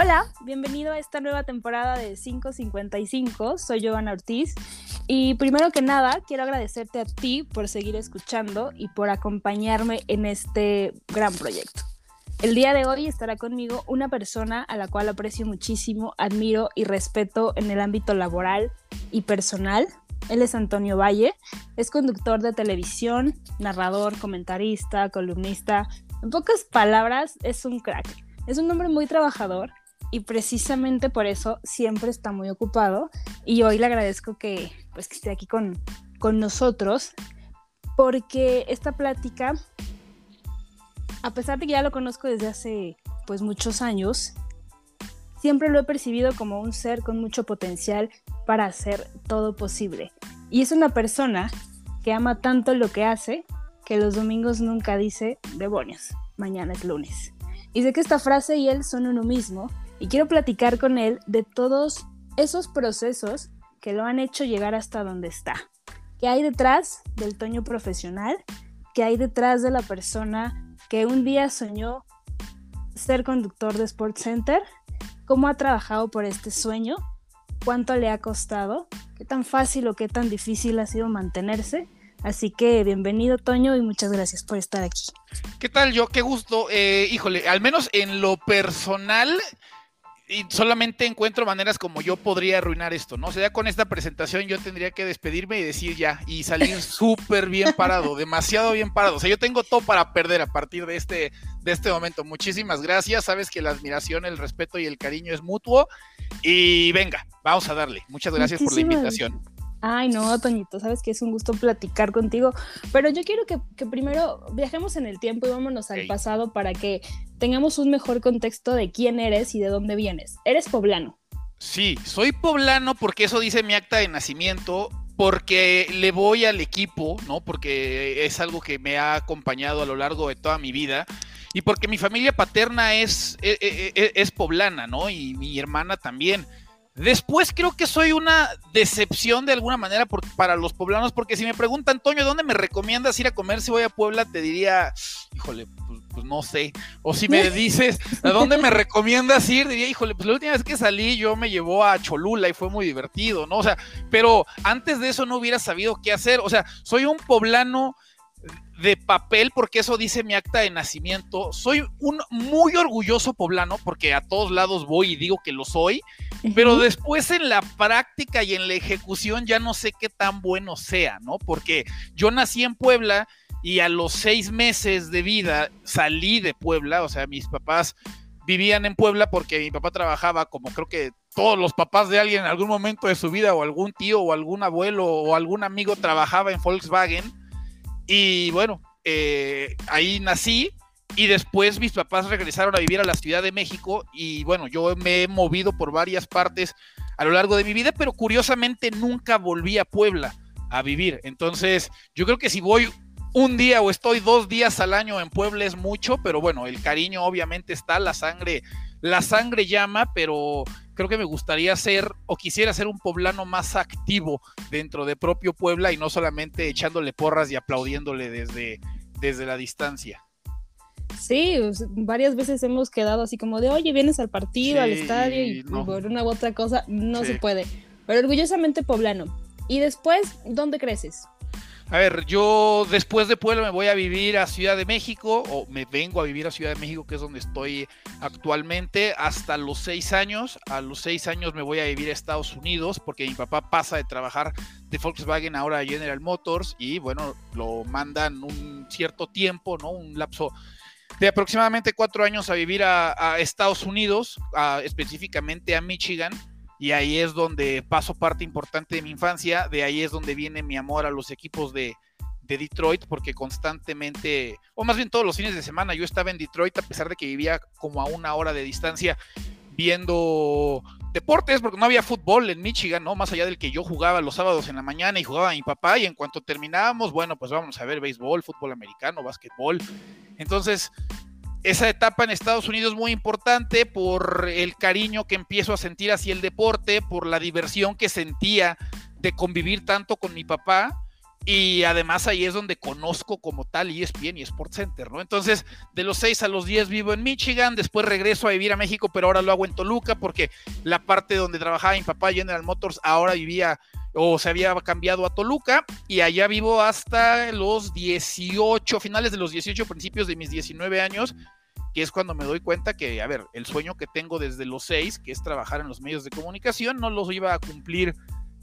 Hola, bienvenido a esta nueva temporada de 555. Soy Giovanna Ortiz y primero que nada quiero agradecerte a ti por seguir escuchando y por acompañarme en este gran proyecto. El día de hoy estará conmigo una persona a la cual aprecio muchísimo, admiro y respeto en el ámbito laboral y personal. Él es Antonio Valle, es conductor de televisión, narrador, comentarista, columnista. En pocas palabras, es un crack. Es un hombre muy trabajador y precisamente por eso siempre está muy ocupado y hoy le agradezco que, pues, esté aquí con, con nosotros porque esta plática, a pesar de que ya lo conozco desde hace pues muchos años, siempre lo he percibido como un ser con mucho potencial para hacer todo posible. Y es una persona que ama tanto lo que hace que los domingos nunca dice, demonios, mañana es lunes. Y sé que esta frase y él son uno mismo y quiero platicar con él de todos esos procesos que lo han hecho llegar hasta donde está. ¿Qué hay detrás del Toño profesional? ¿Qué hay detrás de la persona que un día soñó ser conductor de Sports Center? ¿Cómo ha trabajado por este sueño? ¿Cuánto le ha costado? ¿Qué tan fácil o qué tan difícil ha sido mantenerse? Así que bienvenido Toño y muchas gracias por estar aquí. ¿Qué tal yo? Qué gusto. Eh, híjole, al menos en lo personal, y solamente encuentro maneras como yo podría arruinar esto, ¿no? O sea, ya con esta presentación yo tendría que despedirme y decir ya, y salir súper bien parado, demasiado bien parado. O sea, yo tengo todo para perder a partir de este, de este momento. Muchísimas gracias. Sabes que la admiración, el respeto y el cariño es mutuo. Y venga, vamos a darle. Muchas gracias por la invitación. Ay, no, Toñito, sabes que es un gusto platicar contigo, pero yo quiero que, primero viajemos en el tiempo y vámonos al pasado para que tengamos un mejor contexto de quién eres y de dónde vienes. Eres poblano. Sí, soy poblano porque eso dice mi acta de nacimiento, porque le voy al equipo, ¿no? Porque es algo que me ha acompañado a lo largo de toda mi vida y porque mi familia paterna es, es, e, e, es poblana, ¿no? Y mi hermana también. Después creo que soy una decepción de alguna manera para los poblanos, porque si me preguntan, Antonio, ¿dónde me recomiendas ir a comer si voy a Puebla? Te diría, híjole, pues, pues no sé. O si me dices, ¿a dónde me recomiendas ir? Diría, híjole, pues la última vez que salí yo me llevó a Cholula y fue muy divertido, ¿no? O sea, pero antes de eso no hubiera sabido qué hacer. O sea, soy un poblano de papel, porque eso dice mi acta de nacimiento. Soy un muy orgulloso poblano, porque a todos lados voy y digo que lo soy, pero después en la práctica y en la ejecución ya no sé qué tan bueno sea, ¿no? Porque yo nací en Puebla y a los seis meses de vida salí de Puebla, o sea, mis papás vivían en Puebla porque mi papá trabajaba como creo que todos los papás de alguien en algún momento de su vida o algún tío o algún abuelo o algún amigo trabajaba en Volkswagen y bueno, eh, ahí nací y después mis papás regresaron a vivir a la Ciudad de México y bueno, yo me he movido por varias partes a lo largo de mi vida, pero curiosamente nunca volví a Puebla a vivir. Entonces, yo creo que si voy un día o estoy dos días al año en Puebla es mucho, pero bueno, el cariño obviamente está, la sangre, la sangre llama, pero creo que me gustaría ser o quisiera ser un poblano más activo dentro de propio Puebla y no solamente echándole porras y aplaudiéndole desde, desde la distancia. Sí, varias veces hemos quedado así como de, oye, vienes al partido, al estadio y por una u otra cosa no se puede. Pero orgullosamente poblano. Y después, ¿dónde creces? A ver, yo después de Puebla me voy a vivir a Ciudad de México, o me vengo a vivir a Ciudad de México, que es donde estoy actualmente, hasta los seis años. A los seis años me voy a vivir a Estados Unidos, porque mi papá pasa de trabajar de Volkswagen ahora a General Motors, y bueno, lo mandan un cierto tiempo, ¿no? Un lapso de aproximadamente cuatro años a vivir a, Estados Unidos, específicamente a Michigan y ahí es donde paso parte importante de mi infancia, de ahí es donde viene mi amor a los equipos de, Detroit, porque constantemente, o más bien todos los fines de semana, yo estaba en Detroit a pesar de que vivía como a una hora de distancia viendo deportes, porque no había fútbol en Michigan, ¿no? Más allá del que yo jugaba los sábados en la mañana y jugaba a mi papá, y en cuanto terminábamos, bueno, pues vamos a ver béisbol, fútbol americano, básquetbol. Entonces, esa etapa en Estados Unidos es muy importante por el cariño que empiezo a sentir hacia el deporte, por la diversión que sentía de convivir tanto con mi papá Y además ahí es donde conozco como tal ESPN y Sports Center, ¿no? Entonces, de los 6 a los 10 vivo en Michigan, después regreso a vivir a México, pero ahora lo hago en Toluca porque la parte donde trabajaba mi papá General Motors ahora vivía o se había cambiado a Toluca y allá vivo hasta los 18, finales de los 18, principios de mis 19 años, que es cuando me doy cuenta que, a ver, el sueño que tengo desde los 6, que es trabajar en los medios de comunicación, no los iba a cumplir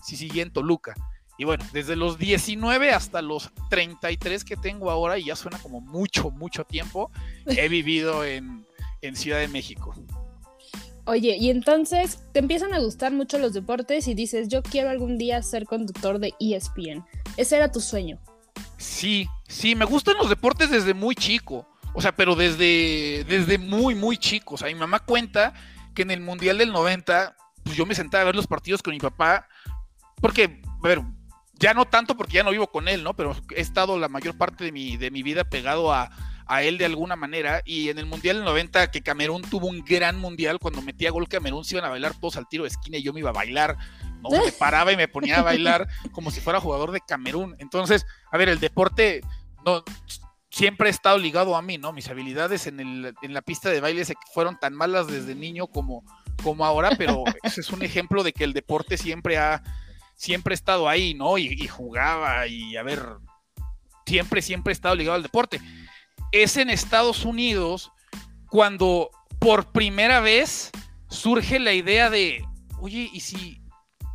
si sigue en Toluca. Y bueno, desde los 19 hasta los 33 que tengo ahora, y ya suena como mucho, mucho tiempo, he vivido en, en Ciudad de México. Oye, y entonces te empiezan a gustar mucho los deportes y dices, yo quiero algún día ser conductor de ESPN. Ese era tu sueño. Sí, sí, me gustan los deportes desde muy chico. O sea, pero desde, desde muy, muy chico. O sea, mi mamá cuenta que en el Mundial del 90, pues yo me sentaba a ver los partidos con mi papá, porque, a ver, ya no tanto porque ya no vivo con él, ¿no? Pero he estado la mayor parte de mi, de mi vida pegado a, él de alguna manera. Y en el Mundial del 90, que Camerún tuvo un gran Mundial, cuando metía gol Camerún se iban a bailar todos al tiro de esquina y yo me iba a bailar, ¿no? Me paraba y me ponía a bailar como si fuera jugador de Camerún. Entonces, a ver, el deporte no, siempre ha estado ligado a mí, ¿no? Mis habilidades en, el, en la pista de baile fueron tan malas desde niño como, como ahora, pero ese es un ejemplo de que el deporte siempre ha siempre he estado ahí, ¿no? Y, jugaba y a ver, siempre, siempre he estado ligado al deporte. Es en Estados Unidos cuando por primera vez surge la idea de, oye, ¿y si,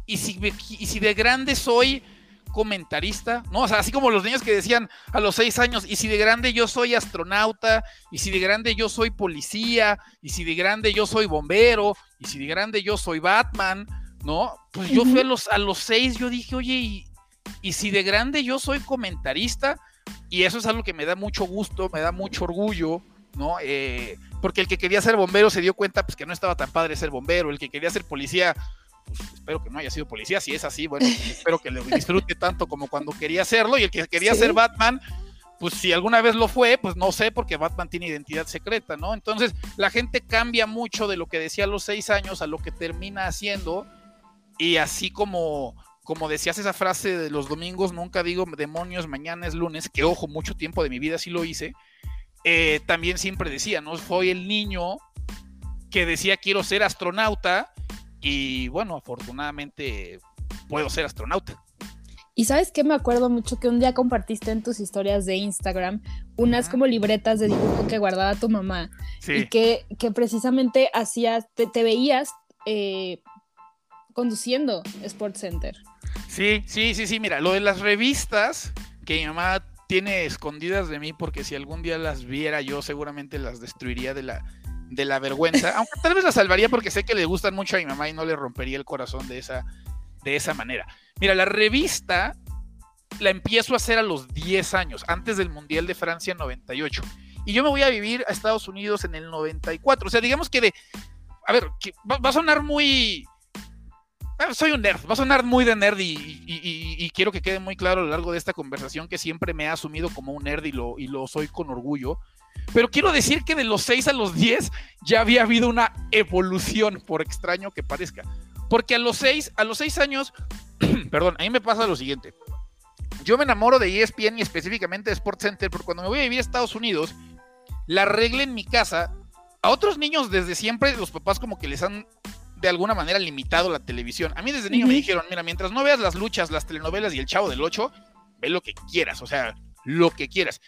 y si, y si de grande soy comentarista? ¿No? O sea, así como los niños que decían a los seis años, ¿y si de grande yo soy astronauta? ¿Y si de grande yo soy policía? ¿Y si de grande yo soy bombero? ¿Y si de grande yo soy Batman? ¿No? Pues yo fui a los, a los seis, yo dije, oye, y, si de grande yo soy comentarista, y eso es algo que me da mucho gusto, me da mucho orgullo, ¿no? Eh, porque el que quería ser bombero se dio cuenta pues, que no estaba tan padre ser bombero, el que quería ser policía, pues espero que no haya sido policía, si es así, bueno, pues, espero que lo disfrute tanto como cuando quería hacerlo, y el que quería ser Batman, pues si alguna vez lo fue, pues no sé, porque Batman tiene identidad secreta, ¿no? Entonces la gente cambia mucho de lo que decía a los seis años a lo que termina haciendo y así como, como decías esa frase de los domingos, nunca digo demonios, mañana es lunes, que ojo, mucho tiempo de mi vida sí lo hice, eh, también siempre decía, ¿no? Fue el niño que decía quiero ser astronauta y bueno, afortunadamente puedo ser astronauta. Y sabes que me acuerdo mucho que un día compartiste en tus historias de Instagram unas como libretas de dibujo que guardaba tu mamá y que, que precisamente hacías, te, te veías eh, conduciendo Sports Center. Sí, sí, sí, sí, mira, lo de las revistas que mi mamá tiene escondidas de mí porque si algún día las viera yo seguramente las destruiría de la, de la vergüenza, aunque tal vez las salvaría porque sé que le gustan mucho a mi mamá y no le rompería el corazón de esa, de esa manera. Mira, la revista la empiezo a hacer a los 10 años, antes del Mundial de Francia 98. Y yo me voy a vivir a Estados Unidos en el 94. O sea, digamos que de... A ver, va a sonar muy soy un nerd, va a sonar muy de nerd y, quiero que quede muy claro a lo largo de esta conversación que siempre me ha asumido como un nerd y lo, soy con orgullo. Pero quiero decir que de los 6 a los 10 ya había habido una evolución, por extraño que parezca. Porque a los 6, a los 6 años, perdón, a mí me pasa lo siguiente. Yo me enamoro de ESPN y específicamente de Sports Center, porque cuando me voy a vivir a Estados Unidos, la regla en mi casa, a otros niños desde siempre los papás como que les han de alguna manera limitado la televisión. A mí desde niño me dijeron, mira, mientras no veas las luchas, las telenovelas y el chavo del 8, ve lo que quieras, o sea, lo que quieras.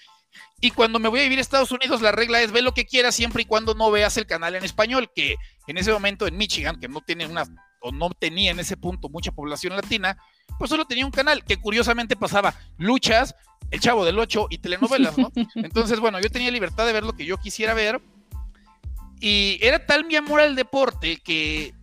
Y cuando me voy a vivir a Estados Unidos, la regla es ve lo que quieras siempre y cuando no veas el canal en español, que en ese momento en Michigan, que no tiene una, o no tenía en ese punto mucha población latina, pues solo tenía un canal que curiosamente pasaba luchas, el chavo del 8 y telenovelas, ¿no? Entonces, bueno, yo tenía libertad de ver lo que yo quisiera ver. Y era tal mi amor al deporte que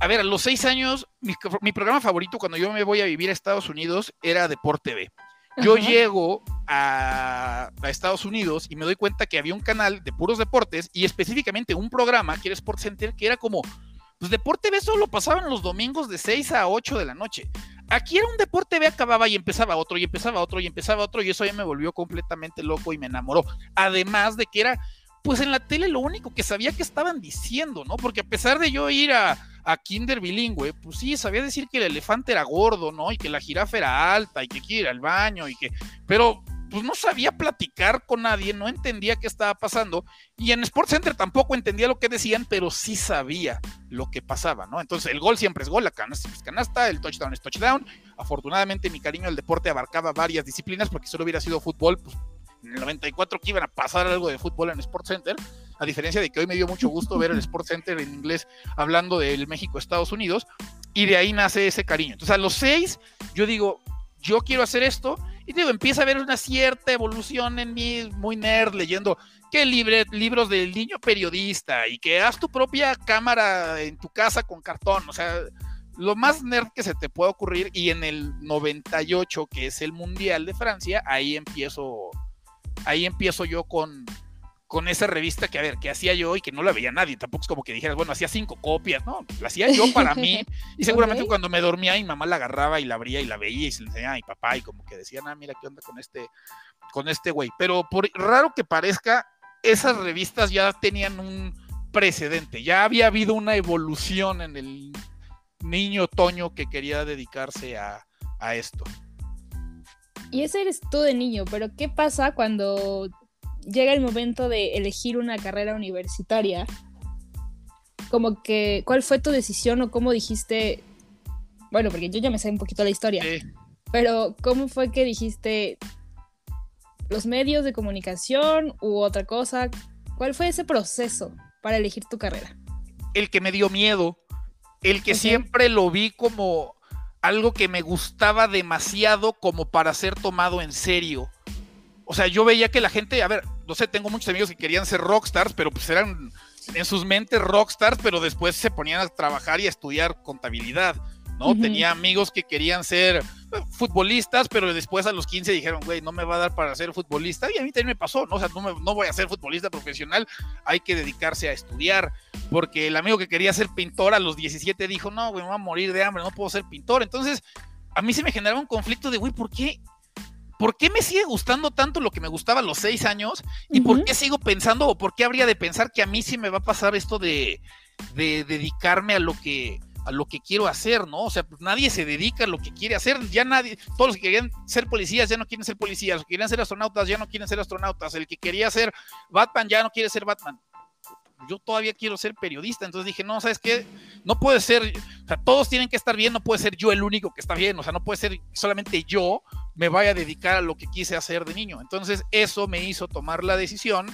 a ver, a los seis años, mi, programa favorito cuando yo me voy a vivir a Estados Unidos era Deporte B. Yo llego a, Estados Unidos y me doy cuenta que había un canal de puros deportes y específicamente un programa que era Sports Center que era como, pues Deporte B solo pasaban los domingos de 6 a 8 de la noche. Aquí era un Deporte B, acababa y empezaba otro y empezaba otro y empezaba otro y eso ya me volvió completamente loco y me enamoró. Además de que era pues en la tele lo único que sabía que estaban diciendo, ¿no? Porque a pesar de yo ir a, a kinder bilingüe, pues sí, sabía decir que el elefante era gordo, ¿no? Y que la jirafa era alta y que quiere ir al baño y que... Pero pues no sabía platicar con nadie, no entendía qué estaba pasando y en Sports Center tampoco entendía lo que decían, pero sí sabía lo que pasaba, ¿no? Entonces el gol siempre es gol, la canasta es canasta, el touchdown es touchdown. Afortunadamente mi cariño al deporte abarcaba varias disciplinas porque si solo hubiera sido fútbol, pues en el 94 que iban a pasar algo de fútbol en Sports Center, a diferencia de que hoy me dio mucho gusto ver el Sports Center en inglés hablando del México-Estados Unidos, y de ahí nace ese cariño. Entonces a los seis, yo digo, yo quiero hacer esto, y digo, empieza a haber una cierta evolución en mí, muy nerd, leyendo que libre, libros del niño periodista y que haz tu propia cámara en tu casa con cartón, o sea, lo más nerd que se te puede ocurrir y en el 98, que es el Mundial de Francia, ahí empiezo, ahí empiezo yo con, con esa revista que, a ver, que hacía yo y que no la veía nadie. Tampoco es como que dijeras, bueno, hacía cinco copias, ¿no? La hacía yo para mí. Y seguramente cuando me dormía, mi mamá la agarraba y la abría y la veía y se le enseñaba a mi papá y como que decían, ah, mira qué onda con este, con este güey. Pero por raro que parezca, esas revistas ya tenían un precedente. Ya había habido una evolución en el niño Toño que quería dedicarse a, a esto. Y ese eres tú de niño, pero ¿qué pasa cuando llega el momento de elegir una carrera universitaria, como que, ¿cuál fue tu decisión o cómo dijiste? Bueno, porque yo ya me sé un poquito la historia, pero ¿cómo fue que dijiste los medios de comunicación u otra cosa? ¿Cuál fue ese proceso para elegir tu carrera? El que me dio miedo, el que siempre lo vi como algo que me gustaba demasiado como para ser tomado en serio. O sea, yo veía que la gente, a ver, no sé, tengo muchos amigos que querían ser rockstars, pero pues eran en sus mentes rockstars, pero después se ponían a trabajar y a estudiar contabilidad, ¿no? Tenía amigos que querían ser eh, futbolistas, pero después a los 15 dijeron, güey, no me va a dar para ser futbolista, y a mí también me pasó, ¿no? O sea, no, no voy a ser futbolista profesional, hay que dedicarse a estudiar, porque el amigo que quería ser pintor a los 17 dijo, no, güey, me voy a morir de hambre, no puedo ser pintor, entonces a mí se me generaba un conflicto de, güey, ¿por qué ¿por qué me sigue gustando tanto lo que me gustaba a los seis años? ¿Y por qué sigo pensando o por qué habría de pensar que a mí sí me va a pasar esto de, dedicarme a lo que a lo que quiero hacer, ¿no? O sea, pues nadie se dedica a lo que quiere hacer, ya nadie, todos los que querían ser policías ya no quieren ser policías, los que querían ser astronautas ya no quieren ser astronautas, el que quería ser Batman ya no quiere ser Batman yo todavía quiero ser periodista, entonces dije, no, ¿sabes qué? No puede ser, o sea, todos tienen que estar bien, no puede ser yo el único que está bien, o sea, no puede ser solamente yo me vaya a dedicar a lo que quise hacer de niño. Entonces eso me hizo tomar la decisión,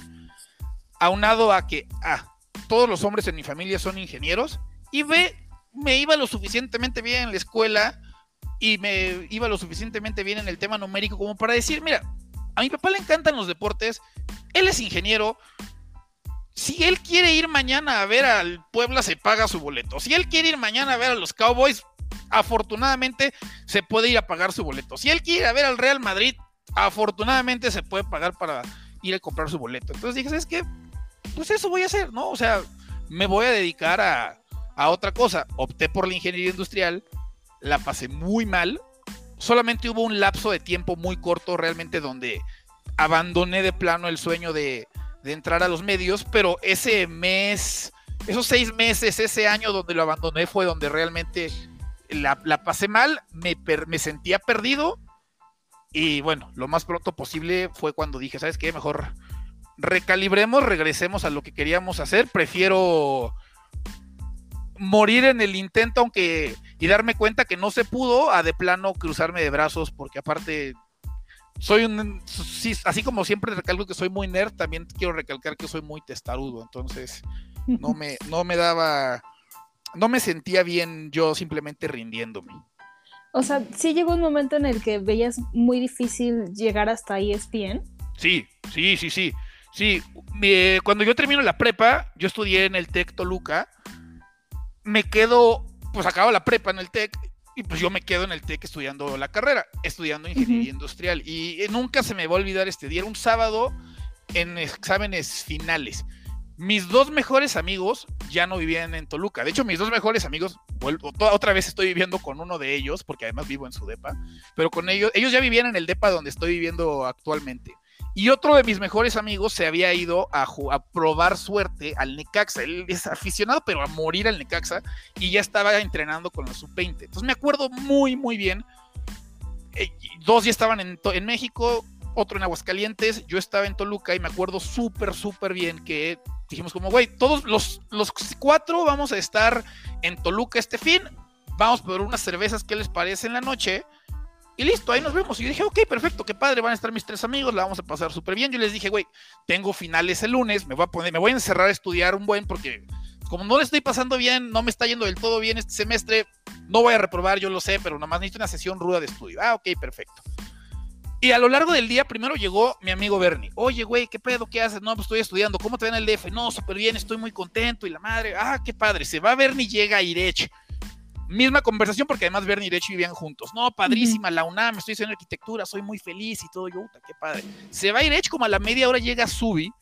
aunado a que, ah, todos los hombres en mi familia son ingenieros, y ve, me iba lo suficientemente bien en la escuela y me iba lo suficientemente bien en el tema numérico como para decir, mira, a mi papá le encantan los deportes, él es ingeniero, si él quiere ir mañana a ver al Puebla, se paga su boleto. Si él quiere ir mañana a ver a los Cowboys, afortunadamente se puede ir a pagar su boleto. Si él quiere ir a ver al Real Madrid, afortunadamente se puede pagar para ir a comprar su boleto. Entonces dije, ¿sabes qué? Pues eso voy a hacer, ¿no? O sea, me voy a dedicar a, a otra cosa. Opté por la ingeniería industrial, la pasé muy mal. Solamente hubo un lapso de tiempo muy corto realmente donde abandoné de plano el sueño de, entrar a los medios, pero ese mes, esos seis meses, ese año donde lo abandoné fue donde realmente la, pasé mal, me, me sentía perdido y bueno, lo más pronto posible fue cuando dije, ¿sabes qué? Mejor recalibremos, regresemos a lo que queríamos hacer, prefiero morir en el intento aunque y darme cuenta que no se pudo a de plano cruzarme de brazos porque aparte soy un, así como siempre recalco que soy muy nerd, también quiero recalcar que soy muy testarudo, entonces no me, no me daba, no me sentía bien yo simplemente rindiéndome. O sea, sí llegó un momento en el que veías muy difícil llegar hasta ESPN. Sí, sí, sí, sí. Sí, cuando yo termino la prepa, yo estudié en el TEC Toluca, me quedo, pues acabo la prepa en el TEC y pues yo me quedo en el TEC estudiando la carrera, estudiando ingeniería industrial. Y nunca se me va a olvidar este día. Era un sábado en exámenes finales. Mis dos mejores amigos ya no vivían en Toluca. De hecho, mis dos mejores amigos, vuelvo, otra vez estoy viviendo con uno de ellos, porque además vivo en su depa, pero con ellos, ellos ya vivían en el depa donde estoy viviendo actualmente. Y otro de mis mejores amigos se había ido a, probar suerte al Necaxa. Él es aficionado, pero a morir al Necaxa. Y ya estaba entrenando con la sub-20. Entonces me acuerdo muy, muy bien. Eh, dos ya estaban en, en, México, otro en Aguascalientes. Yo estaba en Toluca y me acuerdo súper, súper bien que dijimos como, güey, todos los, los cuatro vamos a estar en Toluca este fin. Vamos por unas cervezas, ¿qué les parece en la noche? Y listo, ahí nos vemos. Y yo dije, ok, perfecto, qué padre, van a estar mis tres amigos, la vamos a pasar súper bien. Yo les dije, güey, tengo finales el lunes, me voy a poner, me voy a encerrar a estudiar un buen porque como no le estoy pasando bien, no me está yendo del todo bien este semestre, no voy a reprobar, yo lo sé, pero nomás necesito una sesión ruda de estudio. Ah, ok, perfecto. Y a lo largo del día, primero llegó mi amigo Bernie. Oye, güey, ¿qué pedo? ¿Qué haces? No, pues estoy estudiando. ¿Cómo te va en el DF? No, súper bien, estoy muy contento. Y la madre, ah, qué padre. Se va Bernie, llega Irech misma conversación porque además Bernie y Rech vivían juntos. No, padrísima, la UNAM, estoy haciendo arquitectura, soy muy feliz y todo. Yo, puta, qué padre. Se va a Rech como a la media hora llega Subi,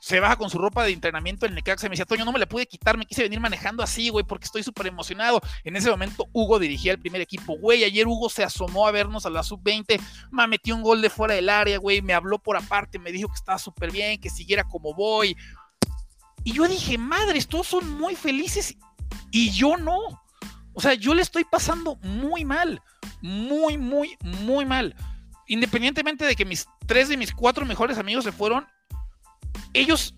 se baja con su ropa de entrenamiento en Necaxa y me decía, Toño, no me la pude quitar, me quise venir manejando así, güey, porque estoy súper emocionado. En ese momento Hugo dirigía el primer equipo, güey, ayer Hugo se asomó a vernos a la sub-20, me metió un gol de fuera del área, güey, me habló por aparte, me dijo que estaba súper bien, que siguiera como voy. Y yo dije, madres, todos son muy felices y yo no. O sea, yo le estoy pasando muy mal, muy, muy, muy mal. Independientemente de que mis tres de mis cuatro mejores amigos se fueron, ellos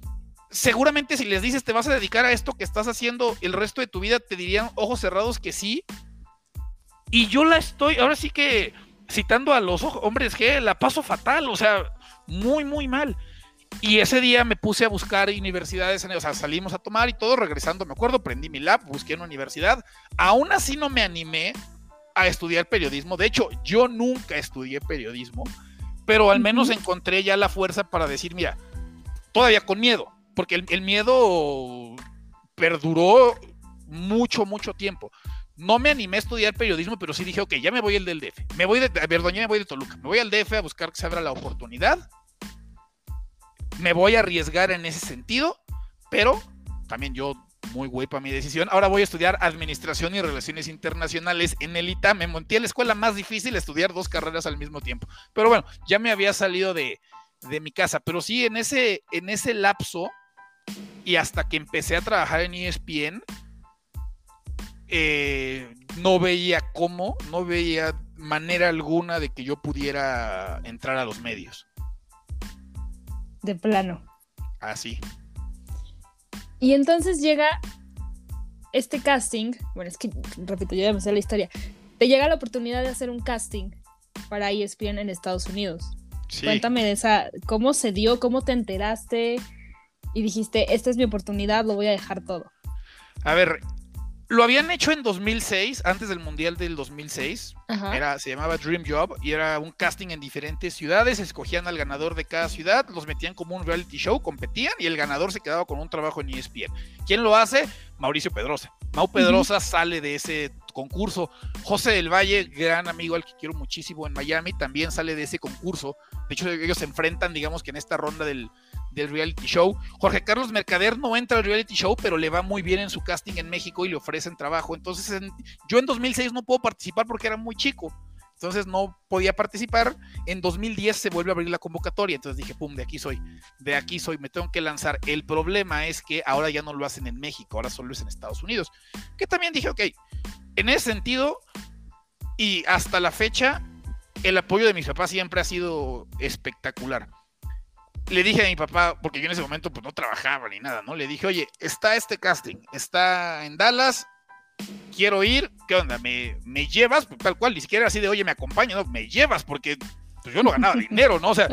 seguramente si les dices te vas a dedicar a esto que estás haciendo el resto de tu vida, te dirían ojos cerrados que sí. Y yo la estoy, ahora sí que citando a los hombres G, la paso fatal, o sea, muy, muy mal. Y ese día me puse a buscar universidades, o sea, salimos a tomar y todo, regresando, me acuerdo, prendí mi lab, busqué una universidad. Aún así no me animé a estudiar periodismo. De hecho, yo nunca estudié periodismo, pero al menos encontré ya la fuerza para decir, mira, todavía con miedo, porque el, el miedo perduró mucho, mucho tiempo. No me animé a estudiar periodismo, pero sí dije, ok, ya me voy el del DF. Me voy de, perdón, ya me voy de Toluca. Me voy al DF a buscar que se abra la oportunidad me voy a arriesgar en ese sentido, pero también yo muy güey para mi decisión. Ahora voy a estudiar Administración y Relaciones Internacionales en el ITAM. Me monté a la escuela más difícil estudiar dos carreras al mismo tiempo. Pero bueno, ya me había salido de, de mi casa. Pero sí, en ese, en ese lapso y hasta que empecé a trabajar en ESPN, eh, no veía cómo, no veía manera alguna de que yo pudiera entrar a los medios de plano. Así. y entonces llega este casting, bueno, es que, repito, yo ya me sé la historia, te llega la oportunidad de hacer un casting para ESPN en Estados Unidos. Cuéntame de esa, cómo se dio, cómo te enteraste y dijiste, esta es mi oportunidad, lo voy a dejar todo. A ver, lo habían hecho en 2006, antes del Mundial del 2006. Era, se llamaba Dream Job y era un casting en diferentes ciudades. Escogían al ganador de cada ciudad, los metían como un reality show, competían y el ganador se quedaba con un trabajo en ESPN. ¿Quién lo hace? Mauricio Pedrosa. Mau Pedrosa sale de ese concurso. José del Valle, gran amigo al que quiero muchísimo en Miami, también sale de ese concurso. De hecho, ellos se enfrentan, digamos que en esta ronda del, del reality show. Jorge Carlos Mercader no entra al reality show, pero le va muy bien en su casting en México y le ofrecen trabajo. Entonces, yo en 2006 no puedo participar porque era muy chico. Entonces no podía participar. En 2010 se vuelve a abrir la convocatoria. Entonces dije, pum, de aquí soy. De aquí soy. Me tengo que lanzar. El problema es que ahora ya no lo hacen en México. Ahora solo es en Estados Unidos. Que también dije, ok, en ese sentido, y hasta la fecha, el apoyo de mis papás siempre ha sido espectacular le dije a mi papá, porque yo en ese momento pues no trabajaba ni nada, ¿no? Le dije, oye, está este casting, está en Dallas, quiero ir, ¿qué onda? ¿Me, me llevas? Pues, tal cual, ni siquiera así de, oye, me acompaña, no, me llevas, porque pues, yo no ganaba dinero, ¿no? O sea,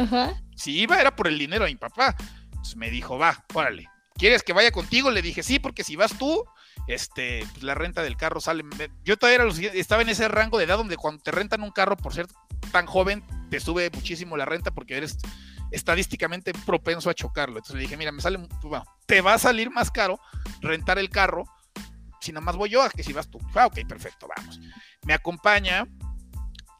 si iba era por el dinero de mi papá. Entonces me dijo, va, órale, ¿quieres que vaya contigo? Le dije, sí, porque si vas tú, este, pues la renta del carro sale. Yo todavía estaba en ese rango de edad donde cuando te rentan un carro por ser tan joven, te sube muchísimo la renta porque eres estadísticamente propenso a chocarlo. Entonces le dije, mira, me sale, bueno, te va a salir más caro rentar el carro si nada más voy yo a que si vas tú. Ah, ok, perfecto, vamos. Me acompaña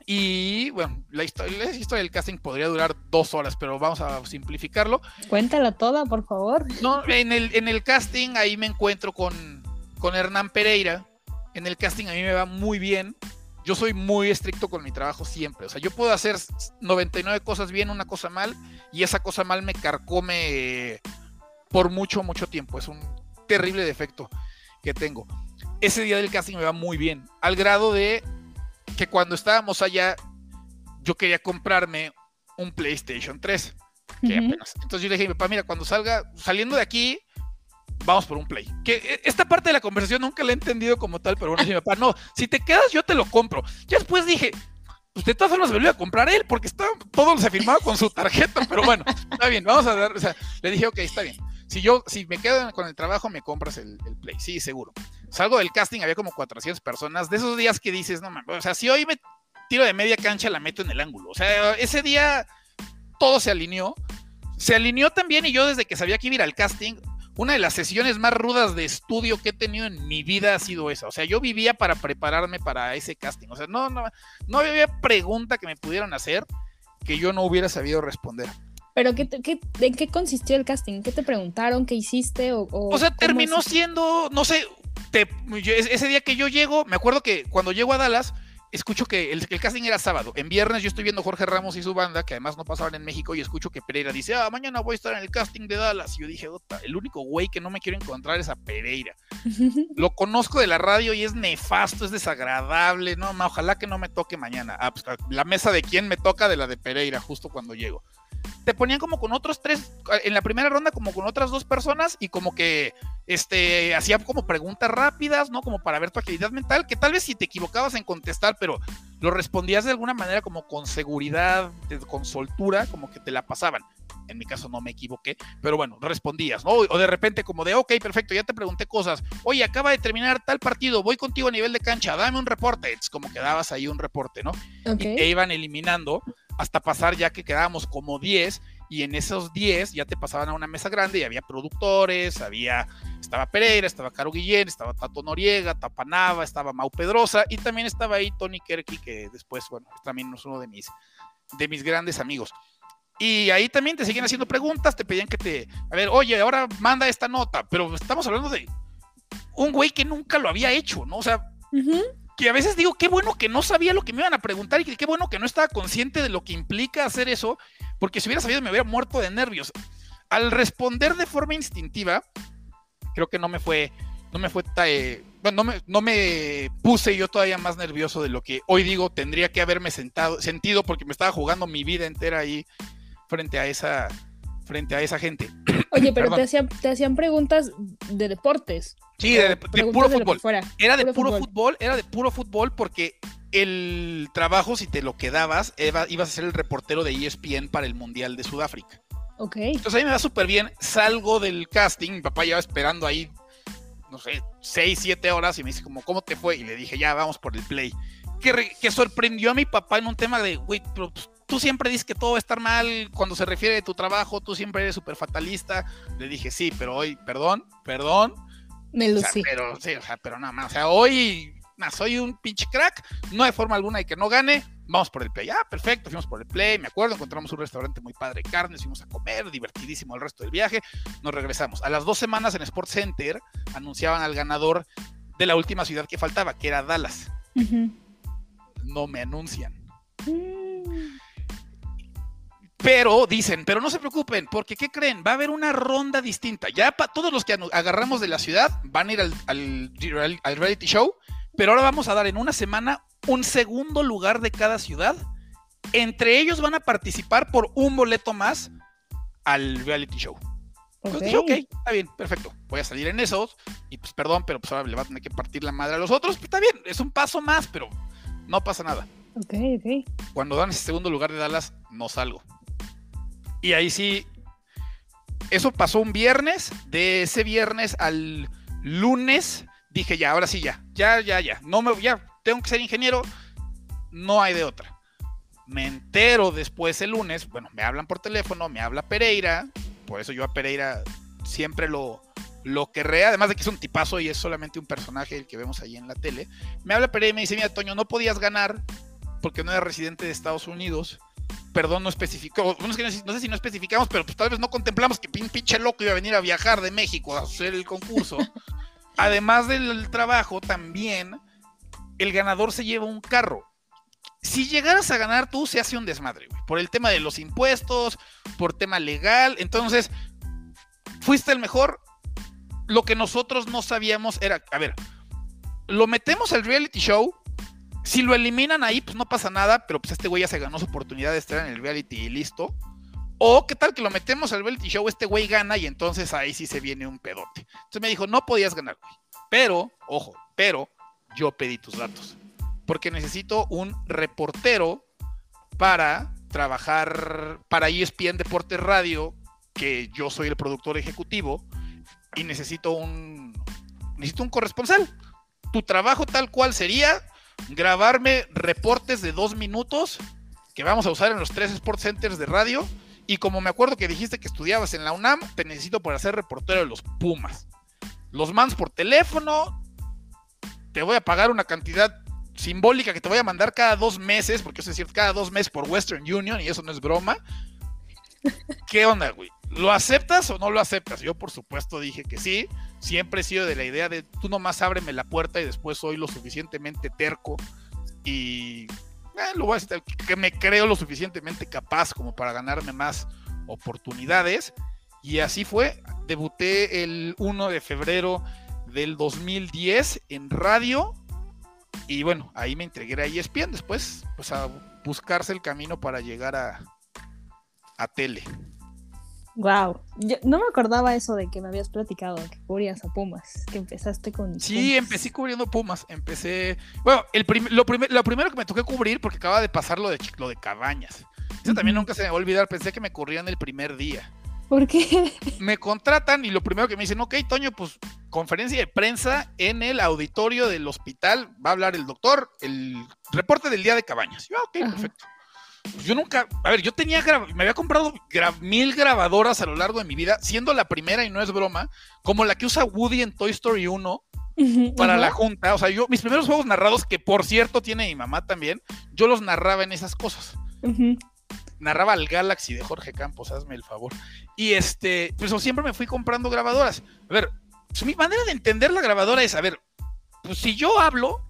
y bueno, la historia, la historia del casting podría durar dos horas, pero vamos a simplificarlo. Cuéntala toda, por favor. No, en el, en el casting ahí me encuentro con, con Hernán Pereira. En el casting a mí me va muy bien yo soy muy estricto con mi trabajo siempre. O sea, yo puedo hacer 99 cosas bien, una cosa mal, y esa cosa mal me carcome por mucho, mucho tiempo. Es un terrible defecto que tengo. Ese día del casting me va muy bien, al grado de que cuando estábamos allá, yo quería comprarme un PlayStation 3. Entonces yo le dije, papá, mira, cuando salga, saliendo de aquí, vamos por un play. Que e, esta parte de la conversación nunca la he entendido como tal, pero bueno, mi papá, no, si te quedas yo te lo compro. Ya después dije, pues de todas formas me lo a comprar él, porque está, todo se firmaba con su tarjeta, pero bueno, está bien, vamos a dar, o sea, le dije, ok, está bien. Si yo, si me quedo con el trabajo, me compras el, play, sí, seguro. Salgo del casting, había como 400 personas, de esos días que dices, no mames, o sea, si hoy me tiro de media cancha, la meto en el ángulo. O sea, ese día todo se alineó. Se alineó también y yo desde que sabía que iba al casting, una de las sesiones más rudas de estudio que he tenido en mi vida ha sido esa. O sea, yo vivía para prepararme para ese casting. O sea, no, no, no había pregunta que me pudieran hacer que yo no hubiera sabido responder. ¿Pero qué, qué, en qué consistió el casting? ¿Qué te preguntaron? ¿Qué hiciste? O, o, sea, terminó siendo, no sé, ese día que yo llego, me acuerdo que cuando llego a Dallas, escucho que el, casting era sábado. En viernes yo estoy viendo Jorge Ramos y su banda, que además no pasaban en México, y escucho que Pereira dice, ah, mañana voy a estar en el casting de Dallas. Y yo dije, el único güey que no me quiero encontrar es a Pereira. Lo conozco de la radio y es nefasto, es desagradable. No, ojalá que no me toque mañana. Ah, pues la mesa de quién me toca de la de Pereira, justo cuando llego te ponían como con otros tres, en la primera ronda como con otras dos personas y como que este, hacía como preguntas rápidas, ¿no? Como para ver tu agilidad mental, que tal vez si te equivocabas en contestar, pero lo respondías de alguna manera como con seguridad, con soltura, como que te la pasaban. En mi caso no me equivoqué, pero bueno, respondías, ¿no? O de repente como de, ok, perfecto, ya te pregunté cosas. Oye, acaba de terminar tal partido, voy contigo a nivel de cancha, dame un reporte. Es como que dabas ahí un reporte, ¿no? Y te iban eliminando hasta pasar ya que quedábamos como 10 y en esos 10 ya te pasaban a una mesa grande y había productores, había, estaba Pereira, estaba Caro Guillén, estaba Tato Noriega, Tapanava, estaba Mau Pedrosa y también estaba ahí Tony Kerky, que después, bueno, también es uno de mis, de mis grandes amigos. Y ahí también te siguen haciendo preguntas, te pedían que te, a ver, oye, ahora manda esta nota, pero estamos hablando de un güey que nunca lo había hecho, ¿no? O sea, que a veces digo, qué bueno que no sabía lo que me iban a preguntar y qué bueno que no estaba consciente de lo que implica hacer eso, porque si hubiera sabido me hubiera muerto de nervios. Al responder de forma instintiva, creo que no me fue, no me fue, eh, no me, no me puse yo todavía más nervioso de lo que hoy digo tendría que haberme sentado, sentido porque me estaba jugando mi vida entera ahí frente a esa, frente a esa gente. Oye, pero te hacían, te hacían preguntas de deportes. Sí, de, puro fútbol. era de puro, fútbol. era de puro fútbol porque el trabajo, si te lo quedabas, ibas a ser el reportero de ESPN para el Mundial de Sudáfrica. Ok. Entonces ahí me va súper bien. Salgo del casting, mi papá ya esperando ahí, no sé, seis, siete horas y me dice como, ¿cómo te fue? Y le dije, ya, vamos por el play. Que, que sorprendió a mi papá en un tema de, güey, pero pues, tú siempre dices que todo va a estar mal cuando se refiere a tu trabajo, tú siempre eres súper fatalista. Le dije, sí, pero hoy, perdón, perdón, me lo pero, sí, o sea, pero nada más. O sea, hoy soy un pinche crack. No hay forma alguna de que no gane. Vamos por el play. Ah, perfecto, fuimos por el play. Me acuerdo, encontramos un restaurante muy padre de carnes, fuimos a comer, divertidísimo el resto del viaje. Nos regresamos. A las dos semanas en Sports Center anunciaban al ganador de la última ciudad que faltaba, que era Dallas. No me anuncian. Mm. Pero dicen, pero no se preocupen, porque ¿qué creen? Va a haber una ronda distinta. Ya para todos los que agarramos de la ciudad van a ir al, al, reality show, pero ahora vamos a dar en una semana un segundo lugar de cada ciudad. Entre ellos van a participar por un boleto más al reality show. Entonces ok, está bien, perfecto. Voy a salir en esos. Y pues perdón, pero pues ahora le va a tener que partir la madre a los otros. Pues está bien, es un paso más, pero no pasa nada. Ok, ok. Cuando dan ese segundo lugar de Dallas, no salgo. Y ahí sí, eso pasó un viernes, de ese viernes al lunes dije ya, ahora sí ya, ya, ya, ya, no me, ya, tengo que ser ingeniero, no hay de otra. Me entero después el lunes, bueno, me hablan por teléfono, me habla Pereira, por eso yo a Pereira siempre lo, lo querré, además de que es un tipazo y es solamente un personaje el que vemos ahí en la tele. Me habla Pereira y me dice, mira, Toño, no podías ganar porque no eras residente de Estados Unidos perdón, no especificó, no, sé si no especificamos, pero pues tal vez no contemplamos que pinche loco iba a venir a viajar de México a hacer el concurso. Además del trabajo, también el ganador se lleva un carro. Si llegaras a ganar tú, se hace un desmadre, güey. Por el tema de los impuestos, por tema legal. Entonces, fuiste el mejor. Lo que nosotros no sabíamos era, a ver, lo metemos al reality show. Si lo eliminan ahí, pues no pasa nada, pero pues este güey ya se ganó su oportunidad de estar en el reality y listo. O qué tal que lo metemos al reality show, este güey gana y entonces ahí sí se viene un pedote. Entonces me dijo, no podías ganar, güey. Pero, ojo, pero yo pedí tus datos. Porque necesito un reportero para trabajar para ESPN Deportes Radio, que yo soy el productor ejecutivo, y necesito un, necesito un corresponsal. Tu trabajo tal cual sería grabarme reportes de dos minutos que vamos a usar en los tres Sports Centers de radio. Y como me acuerdo que dijiste que estudiabas en la UNAM, te necesito para ser reportero de los Pumas. Los mans por teléfono, te voy a pagar una cantidad simbólica que te voy a mandar cada dos meses, porque eso es cierto, cada dos meses por Western Union, y eso no es broma. ¿Qué onda, güey? ¿Lo aceptas o no lo aceptas? Yo, por supuesto, dije que sí. Siempre he sido de la idea de tú nomás ábreme la puerta y después soy lo suficientemente terco y eh, lo que me creo lo suficientemente capaz como para ganarme más oportunidades. Y así fue. Debuté el 1 de febrero del 2010 en radio. Y bueno, ahí me entregué a ESPN. Después, pues a buscarse el camino para llegar a, a tele. Wow, no me acordaba eso de que me habías platicado, que cubrías a Pumas, que empezaste con. Sí, empecé cubriendo Pumas, empecé. Bueno, el lo, lo, primero que me toqué cubrir, porque acaba de pasar lo de, lo de Cabañas. Eso también nunca se me va a olvidar, pensé que me corrían el primer día. ¿Por qué? Me contratan y lo primero que me dicen, ok, Toño, pues conferencia de prensa en el auditorio del hospital, va a hablar el doctor, el reporte del día de Cabañas. Yo, ok, perfecto. Pues yo nunca, a ver, yo tenía, me había comprado mil grabadoras a lo largo de mi vida, siendo la primera y no es broma, como la que usa Woody en Toy Story 1 para la junta. O sea, yo, mis primeros juegos narrados, que por cierto tiene mi mamá también, yo los narraba en esas cosas. Narraba al Galaxy de Jorge Campos, hazme el favor. Y este, pues siempre me fui comprando grabadoras. A ver, pues, mi manera de entender la grabadora es, a ver, pues si yo hablo,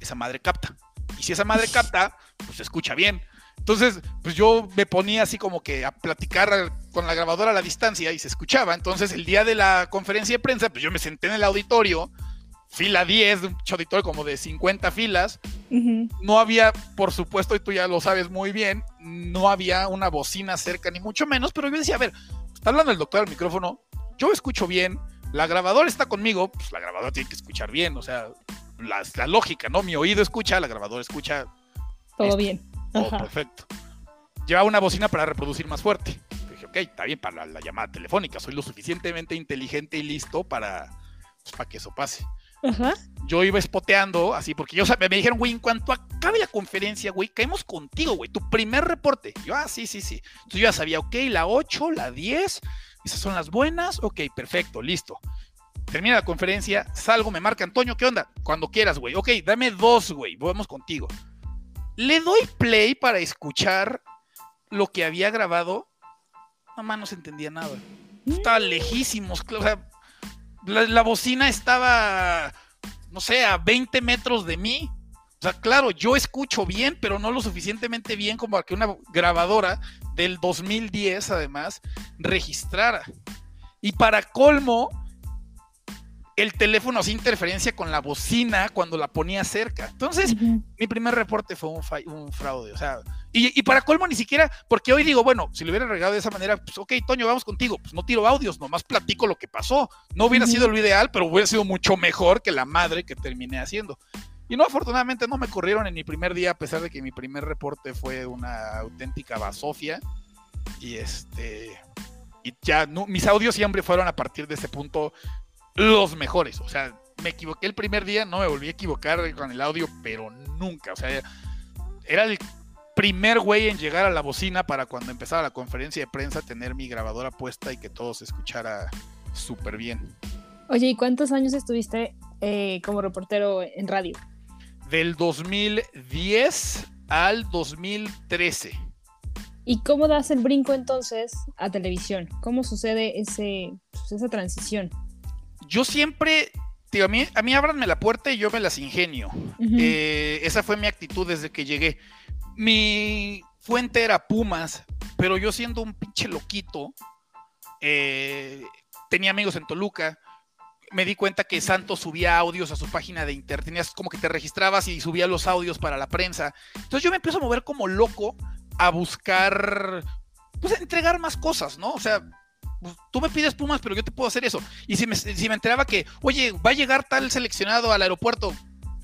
esa madre capta. Y si esa madre capta, pues se escucha bien. Entonces, pues yo me ponía así como que a platicar con la grabadora a la distancia y se escuchaba. Entonces, el día de la conferencia de prensa, pues yo me senté en el auditorio, fila 10, de un auditorio como de 50 filas. No había, por supuesto, y tú ya lo sabes muy bien, no había una bocina cerca, ni mucho menos, pero yo decía, a ver, está hablando el doctor al micrófono, yo escucho bien, la grabadora está conmigo, pues la grabadora tiene que escuchar bien, o sea, la, la lógica, ¿no? Mi oído escucha, la grabadora escucha. Todo bien Oh, perfecto. Lleva una bocina para reproducir más fuerte. Dije, ok, está bien para la, llamada telefónica. Soy lo suficientemente inteligente y listo para, pues, para que eso pase. Yo iba espoteando así, porque yo me dijeron, güey, en cuanto acabe la conferencia, güey, caemos contigo, güey, tu primer reporte. Yo, ah, sí, sí, sí. Entonces yo ya sabía, ok, la 8, la 10, esas son las buenas, ok, perfecto, listo. Termina la conferencia, salgo, me marca Antonio, ¿qué onda? Cuando quieras, güey. Ok, dame dos, güey, vamos contigo. Le doy play para escuchar lo que había grabado. Mamá no se entendía nada. Estaba lejísimos. Sea, la, bocina estaba, no sé, a 20 metros de mí. O sea, claro, yo escucho bien, pero no lo suficientemente bien como para que una grabadora del 2010, además, registrara. Y para colmo, el teléfono hacía interferencia con la bocina cuando la ponía cerca. Entonces, mi primer reporte fue un, fraude. O sea, y, para colmo ni siquiera, porque hoy digo, bueno, si lo hubiera regado de esa manera, pues ok, Toño, vamos contigo. Pues no tiro audios, nomás platico lo que pasó. No hubiera sido lo ideal, pero hubiera sido mucho mejor que la madre que terminé haciendo. Y no, afortunadamente no me corrieron en mi primer día, a pesar de que mi primer reporte fue una auténtica basofia. Y este. Y ya, mis audios siempre fueron a partir de ese punto los mejores. O sea, me equivoqué el primer día, no me volví a equivocar con el audio, pero nunca. O sea, era el primer güey en llegar a la bocina para cuando empezaba la conferencia de prensa tener mi grabadora puesta y que todo se escuchara súper bien. Oye, ¿y cuántos años estuviste eh, como reportero en radio? Del 2010 al 2013. ¿Y cómo das el brinco entonces a televisión? ¿Cómo sucede ese, pues, esa transición? Yo siempre a mí, a mí ábranme la puerta y yo me las ingenio. Eh, esa fue mi actitud desde que llegué. Mi fuente era Pumas, pero yo siendo un pinche loquito, eh, tenía amigos en Toluca, me di cuenta que Santos subía audios a su página de internet, tenías como que te registrabas y subía los audios para la prensa. Entonces yo me empiezo a mover como loco a buscar, pues entregar más cosas, ¿no? O sea, tú me pides Pumas, pero yo te puedo hacer eso. Y si me, si me enteraba que, oye, va a llegar tal seleccionado al aeropuerto,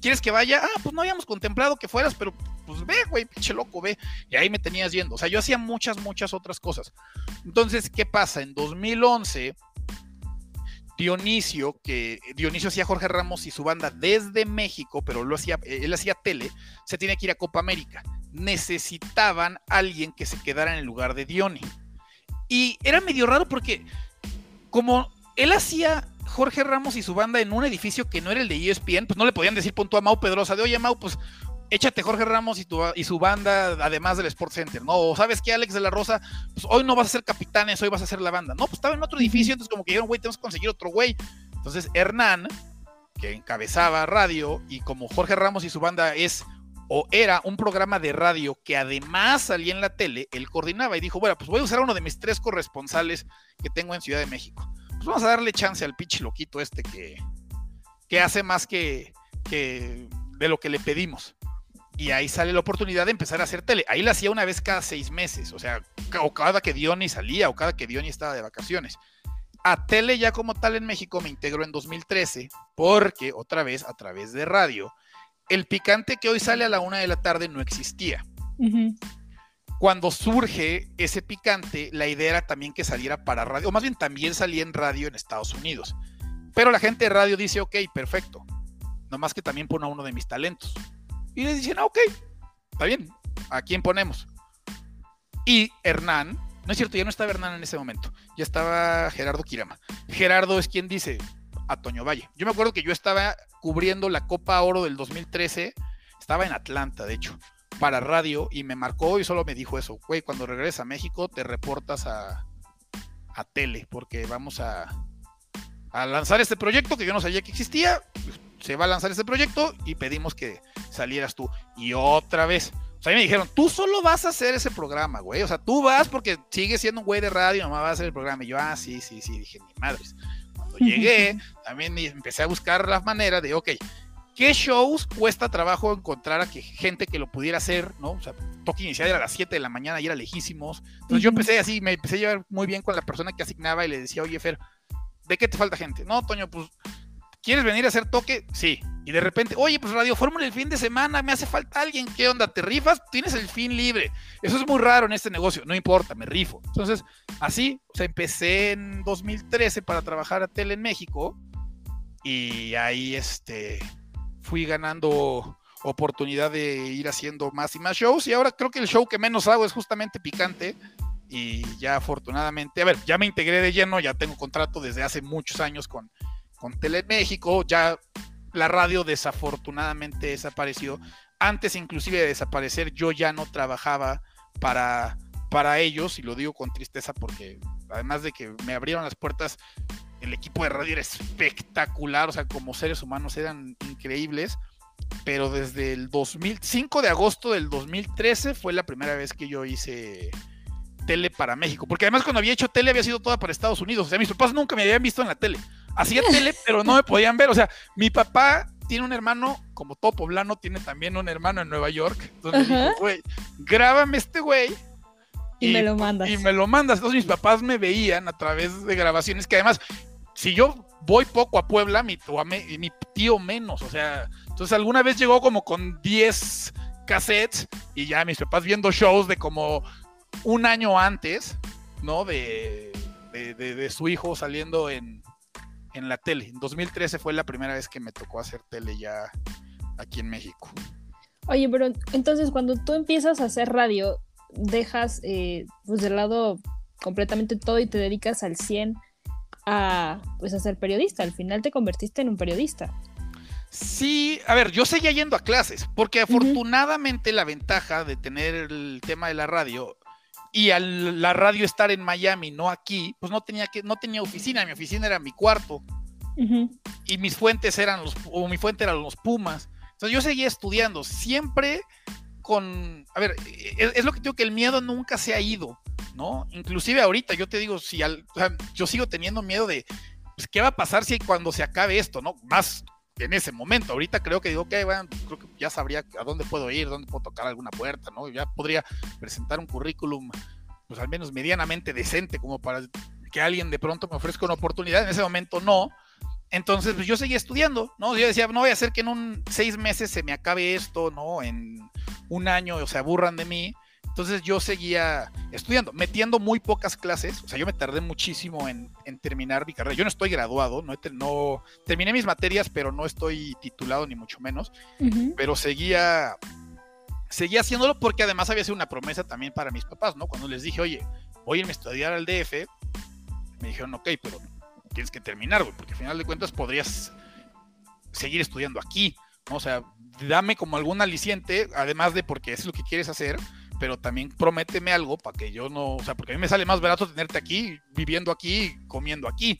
¿quieres que vaya? Ah, pues no habíamos contemplado que fueras, pero pues ve, güey, pinche loco, ve. Y ahí me tenías yendo. O sea, yo hacía muchas, muchas otras cosas. Entonces, ¿qué pasa? En 2011, Dionisio, que Dionisio hacía Jorge Ramos y su banda desde México, pero lo hacía, él hacía tele, se tiene que ir a Copa América. Necesitaban alguien que se quedara en el lugar de Diony. Y era medio raro porque como él hacía Jorge Ramos y su banda en un edificio que no era el de ESPN, pues no le podían decir punto a Mau Pedrosa de, oye Mau, pues échate Jorge Ramos y, tu, y su banda además del Sports Center, ¿no? O sabes que Alex de la Rosa, pues hoy no vas a ser capitanes, hoy vas a ser la banda. No, pues estaba en otro edificio, entonces como que dijeron, güey, tenemos que conseguir otro güey. Entonces Hernán, que encabezaba radio, y como Jorge Ramos y su banda es o era un programa de radio que además salía en la tele, él coordinaba y dijo, bueno, pues voy a usar uno de mis tres corresponsales que tengo en Ciudad de México. Pues vamos a darle chance al pinche loquito este que, que hace más que, que de lo que le pedimos. Y ahí sale la oportunidad de empezar a hacer tele. Ahí la hacía una vez cada seis meses, o sea, o cada que Diony salía, o cada que Diony estaba de vacaciones. A tele ya como tal en México me integró en 2013, porque otra vez a través de radio el picante que hoy sale a la una de la tarde no existía. Cuando surge ese picante, la idea era también que saliera para radio, o más bien también salía en radio en Estados Unidos. Pero la gente de radio dice, ok, perfecto. Nomás que también pone a uno de mis talentos. Y le dicen, ah, ok, está bien, ¿a quién ponemos? Y Hernán, no es cierto, ya no estaba Hernán en ese momento, ya estaba Gerardo Kirama. Gerardo es quien dice, a Toño Valle. Yo me acuerdo que yo estaba cubriendo la Copa Oro del 2013, estaba en Atlanta, de hecho, para radio, y me marcó y solo me dijo eso, güey, cuando regreses a México te reportas a, a tele, porque vamos a, a lanzar este proyecto que yo no sabía que existía, se va a lanzar este proyecto y pedimos que salieras tú. Y otra vez, o sea, me dijeron, tú solo vas a hacer ese programa, güey. O sea, tú vas porque sigues siendo un güey de radio, mamá va a hacer el programa. Y yo, ah, sí, sí, sí, dije, mi madres llegué, también empecé a buscar la manera de, ok, ¿qué shows cuesta trabajo encontrar a que gente que lo pudiera hacer, ¿no? O sea, toque inicial era a las 7 de la mañana y era lejísimos. Entonces yo empecé así, me empecé a llevar muy bien con la persona que asignaba y le decía, oye, Fer, ¿de qué te falta gente? No, Toño, pues ¿Quieres venir a hacer toque? Sí. Y de repente, oye, pues Radio Fórmula el fin de semana, me hace falta alguien. ¿Qué onda? ¿Te rifas? Tienes el fin libre. Eso es muy raro en este negocio. No importa, me rifo. Entonces, así, o sea, empecé en 2013 para trabajar a tele en México. Y ahí, este, fui ganando oportunidad de ir haciendo más y más shows. Y ahora creo que el show que menos hago es justamente Picante. Y ya afortunadamente, a ver, ya me integré de lleno, ya tengo contrato desde hace muchos años con con Teleméxico, ya la radio desafortunadamente desapareció. Antes inclusive de desaparecer yo ya no trabajaba para, para ellos y lo digo con tristeza porque además de que me abrieron las puertas, el equipo de radio era espectacular, o sea, como seres humanos eran increíbles, pero desde el 2005 de agosto del 2013 fue la primera vez que yo hice tele para México, porque además cuando había hecho tele había sido toda para Estados Unidos, o sea, mis papás nunca me habían visto en la tele hacía tele, pero no me podían ver. O sea, mi papá tiene un hermano, como todo poblano, tiene también un hermano en Nueva York. Entonces me dijo, güey, grábame este güey. Y, me lo mandas. Y me lo mandas. Entonces mis papás me veían a través de grabaciones que además, si yo voy poco a Puebla, mi, mi tío menos. O sea, entonces alguna vez llegó como con 10 cassettes y ya mis papás viendo shows de como un año antes, ¿no? de, de su hijo saliendo en, en la tele. En 2013 fue la primera vez que me tocó hacer tele ya aquí en México. Oye, pero entonces cuando tú empiezas a hacer radio, dejas eh, pues de lado completamente todo y te dedicas al 100 a pues a ser periodista. Al final te convertiste en un periodista. Sí, a ver, yo seguía yendo a clases, porque afortunadamente la ventaja de tener el tema de la radio y al la radio estar en Miami, no aquí, pues no tenía que, no tenía oficina, mi oficina era mi cuarto. y mis fuentes eran los, o mi fuente eran los Pumas. Entonces yo seguía estudiando, siempre con, a ver, es, lo que digo que el miedo nunca se ha ido, ¿no? Inclusive ahorita yo te digo, si al, yo sigo teniendo miedo de, pues, ¿qué va a pasar si cuando se acabe esto, ¿no? Más en ese momento. Ahorita creo que digo, ok, bueno, creo que ya sabría a dónde puedo ir, dónde puedo tocar alguna puerta, ¿no? Ya podría presentar un currículum, pues al menos medianamente decente, como para que alguien de pronto me ofrezca una oportunidad. En ese momento no. Entonces, pues yo seguía estudiando, ¿no? Yo decía, no voy a hacer que en un seis meses se me acabe esto, ¿no? En un año o se aburran de mí. Entonces yo seguía estudiando, metiendo muy pocas clases, o sea, yo me tardé muchísimo en, terminar mi carrera. Yo no estoy graduado, no, no, terminé mis materias, pero no estoy titulado ni mucho menos, pero seguía, seguía haciéndolo porque además había sido una promesa también para mis papás, ¿no? Cuando les dije, oye, voy a irme a estudiar al DF, me dijeron, ok, pero tienes que terminar, güey, porque al final de cuentas podrías seguir estudiando aquí, ¿no? O sea, dame como algún aliciente, además de porque es lo que quieres hacer, pero también prométeme algo para que yo no, o sea, porque a mí me sale más barato tenerte aquí, viviendo aquí, comiendo aquí.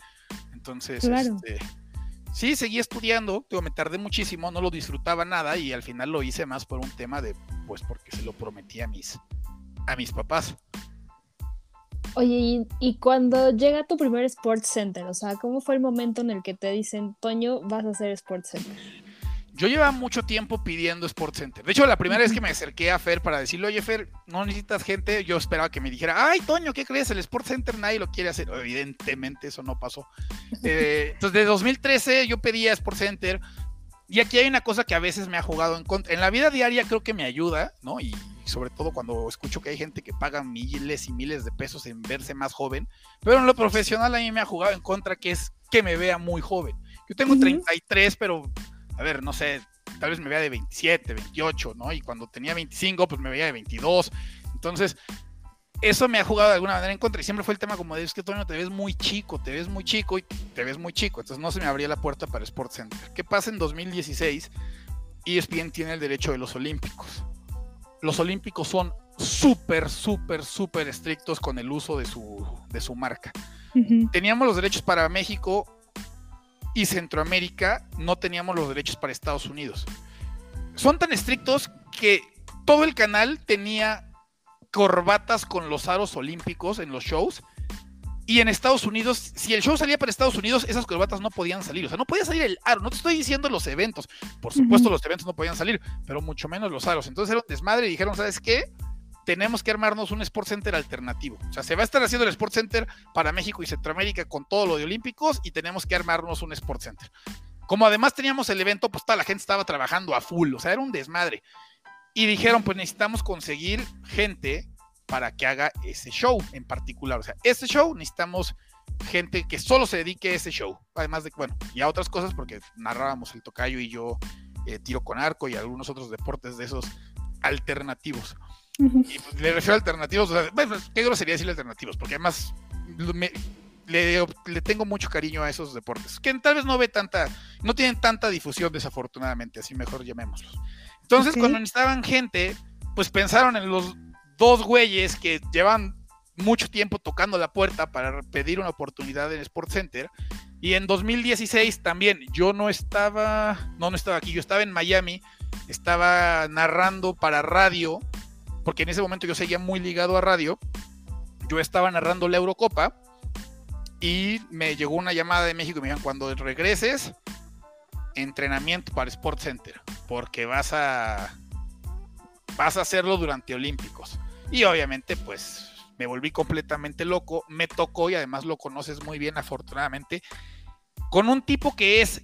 Entonces, este, sí, seguí estudiando, digo, me tardé muchísimo, no lo disfrutaba nada y al final lo hice más por un tema de, pues porque se lo prometí a mis, a mis papás. Oye, y, cuando llega tu primer Sports Center, o sea, ¿cómo fue el momento en el que te dicen, Toño, vas a hacer Sports Center? Yo llevaba mucho tiempo pidiendo Sports Center. De hecho, la primera vez que me acerqué a Fer para decirle, oye, Fer, no necesitas gente, yo esperaba que me dijera, ay, Toño, ¿qué crees? El Sports Center nadie lo quiere hacer. Evidentemente, eso no pasó. Eh, entonces, de 2013 yo pedía Sports Center. Y aquí hay una cosa que a veces me ha jugado en contra. En la vida diaria creo que me ayuda, ¿no? Y sobre todo cuando escucho que hay gente que paga miles y miles de pesos en verse más joven, pero en lo profesional a mí me ha jugado en contra que es que me vea muy joven. Yo tengo 33, pero a ver, no sé, tal vez me vea de 27, 28, ¿no? Y cuando tenía 25, pues me veía de 22. Entonces, eso me ha jugado de alguna manera en contra y siempre fue el tema como de es que Toño te ves muy chico, te ves muy chico y te ves muy chico, entonces no se me abría la puerta para Sports Center. ¿Qué pasa en 2016? ESPN tiene el derecho de los Olímpicos los olímpicos son súper, súper, súper estrictos con el uso de su, de su marca. Teníamos los derechos para México y Centroamérica, no teníamos los derechos para Estados Unidos. Son tan estrictos que todo el canal tenía corbatas con los aros olímpicos en los shows y en Estados Unidos, si el show salía para Estados Unidos, esas corbatas no podían salir. O sea, no podía salir el aro. No te estoy diciendo los eventos. Por supuesto, los eventos no podían salir, pero mucho menos los aros. Entonces era un desmadre y dijeron, ¿sabes qué? Tenemos que armarnos un Sport Center alternativo. O sea, se va a estar haciendo el Sport Center para México y Centroamérica con todo lo de Olímpicos y tenemos que armarnos un Sport Center. Como además teníamos el evento, pues toda la gente estaba trabajando a full. O sea, era un desmadre. Y dijeron, pues necesitamos conseguir gente para que haga ese show en particular. O sea, ese show necesitamos gente que solo se dedique a ese show. Además de, bueno, y a otras cosas, porque narrábamos el tocayo y yo eh, tiro con arco y algunos otros deportes de esos alternativos. Y pues, le refiero a alternativos, o sea, bueno, qué grosería decir alternativos, porque además le, tengo mucho cariño a esos deportes, que tal vez no ve tanta, no tienen tanta difusión desafortunadamente, así mejor llamémoslos. Entonces, cuando necesitaban gente, pues pensaron en los dos güeyes que llevan mucho tiempo tocando la puerta para pedir una oportunidad en Sport Center. Y en 2016 también, yo no estaba, no, no estaba aquí, yo estaba en Miami, estaba narrando para radio, porque en ese momento yo seguía muy ligado a radio. Yo estaba narrando la Eurocopa y me llegó una llamada de México y me dijeron, cuando regreses, entrenamiento para Sport Center, porque vas a, vas a hacerlo durante Olímpicos. Y obviamente, pues me volví completamente loco. Me tocó y además lo conoces muy bien, afortunadamente, con un tipo que es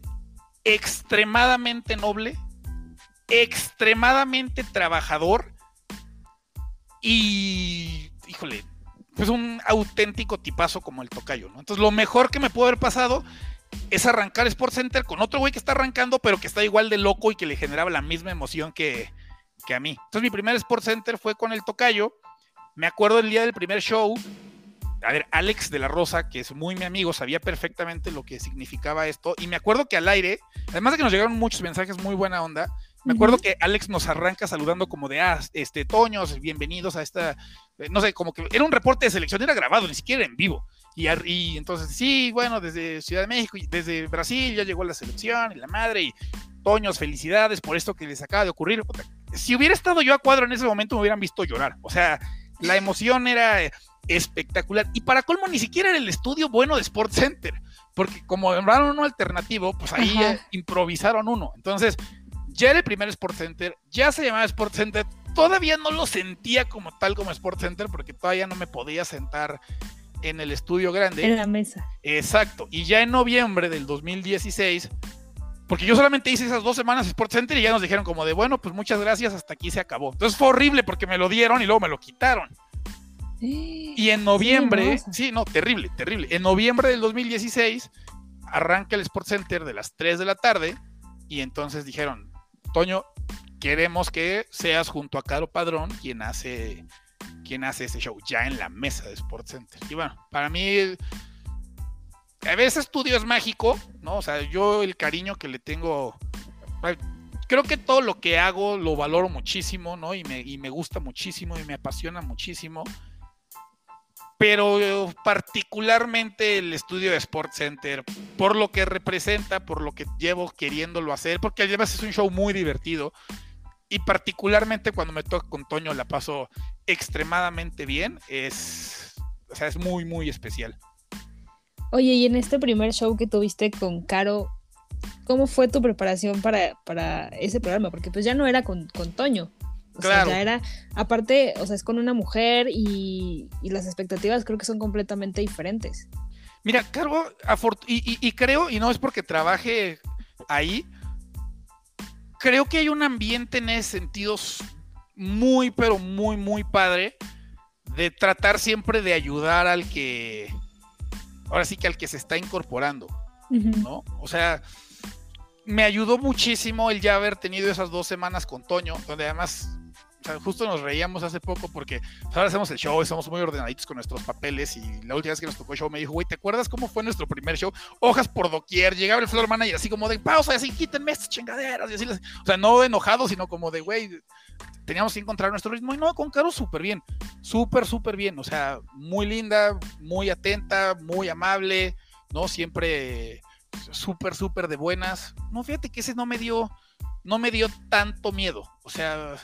extremadamente noble, extremadamente trabajador y, híjole, pues un auténtico tipazo como el tocayo, ¿no? Entonces, lo mejor que me pudo haber pasado es arrancar Sports Center con otro güey que está arrancando, pero que está igual de loco y que le generaba la misma emoción que, que a mí. Entonces mi primer Sport Center fue con el Tocayo. Me acuerdo el día del primer show. A ver, Alex de la Rosa, que es muy mi amigo, sabía perfectamente lo que significaba esto. Y me acuerdo que al aire, además de que nos llegaron muchos mensajes muy buena onda, me acuerdo que Alex nos arranca saludando como de, ah, este, Toños, bienvenidos a esta, no sé, como que era un reporte de selección, era grabado, ni siquiera en vivo. Y, y, entonces, sí, bueno, desde Ciudad de México, y desde Brasil ya llegó la selección y la madre, y Toños, felicidades por esto que les acaba de ocurrir. Si hubiera estado yo a cuadro en ese momento, me hubieran visto llorar. O sea, la emoción era espectacular. Y para colmo, ni siquiera era el estudio bueno de Sports Center, porque como nombraron uno alternativo, pues ahí improvisaron uno. Entonces, ya era el primer Sports Center, ya se llamaba Sports Center, todavía no lo sentía como tal como Sports Center, porque todavía no me podía sentar en el estudio grande. En la mesa. Exacto. Y ya en noviembre del 2016 porque yo solamente hice esas dos semanas Sports Center y ya nos dijeron como de, bueno, pues muchas gracias, hasta aquí se acabó. Entonces fue horrible porque me lo dieron y luego me lo quitaron. Y en noviembre, sí, no, terrible, terrible. En noviembre del 2016 arranca el Sports Center de las 3 de la tarde y entonces dijeron, Toño, queremos que seas junto a Caro Padrón quien hace, quien hace ese show ya en la mesa de Sports Center. Y bueno, para mí a veces estudio es mágico, ¿no? O sea, yo el cariño que le tengo, creo que todo lo que hago lo valoro muchísimo, ¿no? Y me, y me gusta muchísimo y me apasiona muchísimo. Pero particularmente el estudio de Sports Center, por lo que representa, por lo que llevo queriéndolo hacer, porque además es un show muy divertido. Y particularmente cuando me toca con Toño la paso extremadamente bien. Es, o sea, es muy, muy especial. Oye, y en este primer show que tuviste con Caro, ¿cómo fue tu preparación para, para ese programa? Porque pues ya no era con, con Toño. O sea, ya era, aparte, o sea, es con una mujer y, las expectativas creo que son completamente diferentes. Mira, Caro, y, y, creo, y no es porque trabaje ahí, creo que hay un ambiente en ese sentido muy, pero muy, muy padre de tratar siempre de ayudar al que, ahora sí que al que se está incorporando, ¿no? O sea, me ayudó muchísimo el ya haber tenido esas dos semanas con Toño, donde además justo nos reíamos hace poco porque pues, ahora hacemos el show y somos muy ordenaditos con nuestros papeles y la última vez que nos tocó el show me dijo, güey, ¿te acuerdas cómo fue nuestro primer show? Hojas por doquier, llegaba el floor manager así como de pausa así, quítenme estas chingaderas y así, o sea, no enojado, sino como de, güey, teníamos que encontrar nuestro ritmo y no, con Caro súper bien, súper, súper bien, o sea, muy linda, muy atenta, muy amable, ¿no? Siempre súper, súper de buenas. No, fíjate que ese no me dio, no me dio tanto miedo, o sea,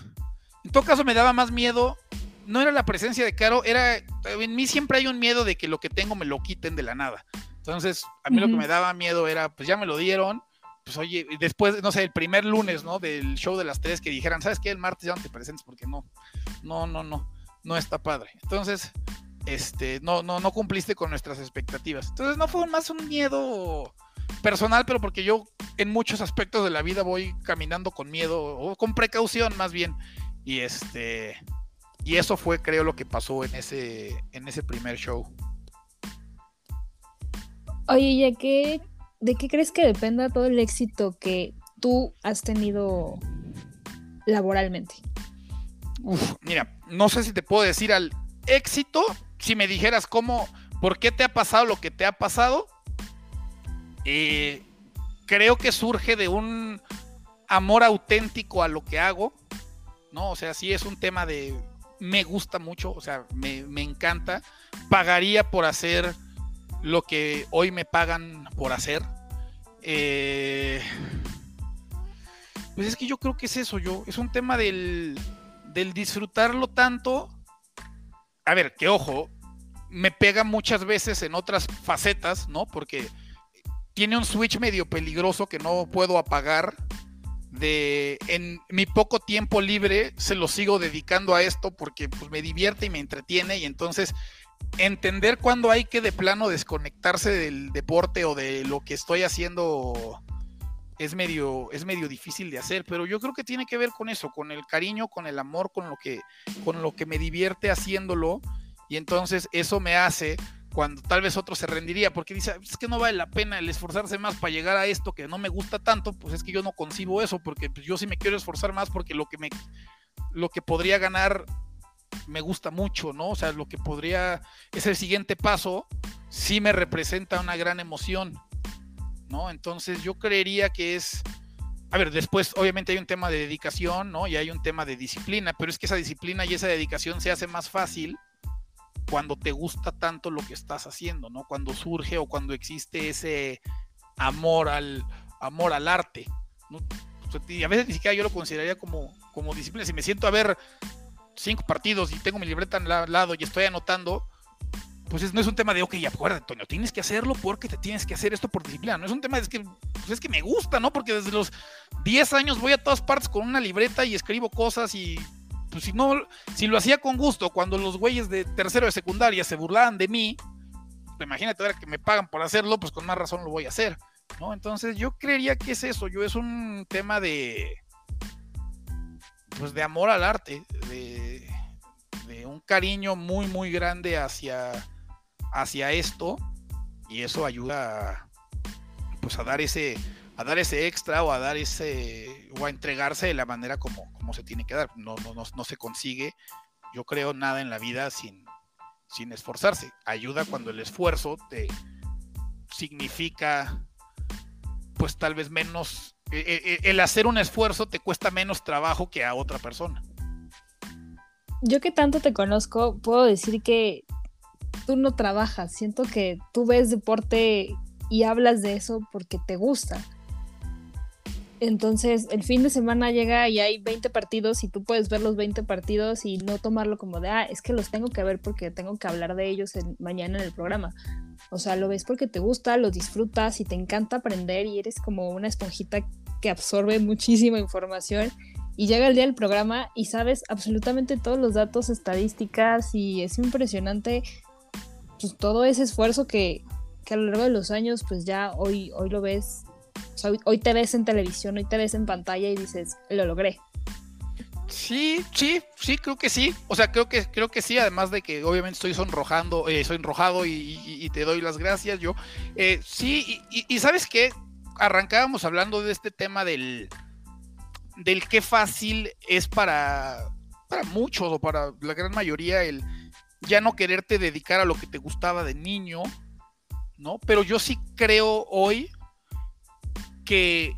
en todo caso me daba más miedo, no era la presencia de Caro, era, en mí siempre hay un miedo de que lo que tengo me lo quiten de la nada. Entonces, a mí lo que me daba miedo era, pues ya me lo dieron, pues oye, después, no sé, el primer lunes, ¿no? Del show de las tres que dijeran, ¿sabes qué? El martes ya no te presentes porque no, no, no, no, no está padre. Entonces, este, no, no, no cumpliste con nuestras expectativas. Entonces, no fue más un miedo personal, pero porque yo en muchos aspectos de la vida voy caminando con miedo o con precaución más bien. Y este, y eso fue, creo, lo que pasó en ese, en ese primer show. Oye, ya que ¿de qué crees que dependa todo el éxito que tú has tenido laboralmente? Uf, mira, no sé si te puedo decir al éxito, si me dijeras cómo, por qué te ha pasado lo que te ha pasado, eh, creo que surge de un amor auténtico a lo que hago, ¿no? O sea, sí es un tema de, me gusta mucho, o sea, me, me encanta, pagaría por hacer lo que hoy me pagan por hacer. Eh, pues es que yo creo que es eso, yo. Es un tema del, del disfrutarlo tanto. A ver, que ojo, me pega muchas veces en otras facetas, ¿no? Porque tiene un switch medio peligroso que no puedo apagar. De en mi poco tiempo libre se lo sigo dedicando a esto porque pues, me divierte y me entretiene y entonces entender cuándo hay que de plano desconectarse del deporte o de lo que estoy haciendo es medio, es medio difícil de hacer, pero yo creo que tiene que ver con eso, con el cariño, con el amor, con lo que, con lo que me divierte haciéndolo, y entonces eso me hace cuando tal vez otro se rendiría, porque dice, es que no vale la pena el esforzarse más para llegar a esto que no me gusta tanto, pues es que yo no concibo eso, porque pues, yo sí me quiero esforzar más porque lo que me, lo que podría ganar me gusta mucho, ¿no? O sea, lo que podría, es el siguiente paso, sí me representa una gran emoción, ¿no? Entonces yo creería que es, a ver, después obviamente hay un tema de dedicación, ¿no? Y hay un tema de disciplina, pero es que esa disciplina y esa dedicación se hace más fácil cuando te gusta tanto lo que estás haciendo, ¿no? Cuando surge o cuando existe ese amor al, amor al arte. Y a veces ni siquiera yo lo consideraría como, como disciplina. Si me siento a ver cinco partidos y tengo mi libreta al lado y estoy anotando, pues no es un tema de, ok, acuérdate, Toño, tienes que hacerlo porque te tienes que hacer esto por disciplina. No es un tema de, es que, pues es que me gusta, ¿no? Porque desde los 10 años voy a todas partes con una libreta y escribo cosas y pues si no, si lo hacía con gusto, cuando los güeyes de tercero de secundaria se burlaban de mí, pues imagínate ahora que me pagan por hacerlo, pues con más razón lo voy a hacer, ¿no? Entonces yo creería que es eso, yo es un tema de, pues de amor al arte, de, un cariño muy, muy grande hacia, hacia esto, y eso ayuda pues a dar ese, a dar ese extra o a dar ese o a entregarse de la manera como, como se tiene que dar. No, no, no, se consigue, yo creo, nada en la vida sin, sin esforzarse. Ayuda cuando el esfuerzo te significa, pues tal vez menos, e, e, e, el hacer un esfuerzo te cuesta menos trabajo que a otra persona. Yo que tanto te conozco, puedo decir que tú no trabajas. Siento que tú ves deporte y hablas de eso porque te gusta. Entonces, el fin de semana llega y hay 20 partidos y tú puedes ver los 20 partidos y no tomarlo como de, ah, es que los tengo que ver porque tengo que hablar de ellos mañana en el programa. O sea, lo ves porque te gusta, lo disfrutas y te encanta aprender y eres como una esponjita que absorbe muchísima información y llega el día del programa y sabes absolutamente todos los datos, estadísticas y es impresionante pues, todo ese esfuerzo que, que a lo largo de los años pues ya hoy, hoy lo ves hoy, te ves en televisión, hoy te ves en pantalla y dices, lo logré. Sí, sí, sí, creo que sí. O sea, creo que, creo que sí, además de que obviamente estoy sonrojando, eh, soy enrojado y, te doy las gracias yo. Eh, sí, y, sabes qué, arrancábamos hablando de este tema del, del qué fácil es para, para muchos o para la gran mayoría el ya no quererte dedicar a lo que te gustaba de niño, ¿no? Pero yo sí creo hoy, que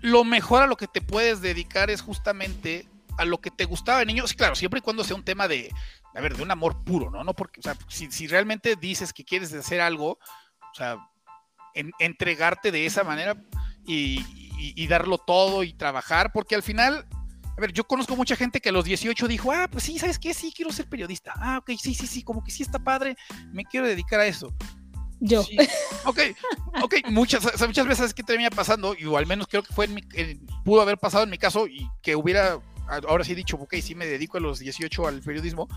lo mejor a lo que te puedes dedicar es justamente a lo que te gustaba de niño. Sí, claro, siempre y cuando sea un tema de, a ver, de un amor puro, ¿no? no porque, o sea, si, realmente dices que quieres hacer algo, o sea, entregarte de esa manera y, darlo todo y trabajar, porque al final, a ver, yo conozco mucha gente que a los 18 dijo, ah, pues sí, ¿sabes qué? Sí, quiero ser periodista. Ah, ok, sí, sí, sí, como que sí está padre, me quiero dedicar a eso. Yo. Ok, ok, muchas, muchas veces que termina pasando, y al menos creo que fue en mi, pudo haber pasado en mi caso, y que hubiera, ahora sí he dicho, ok, sí me dedico a los 18 al periodismo,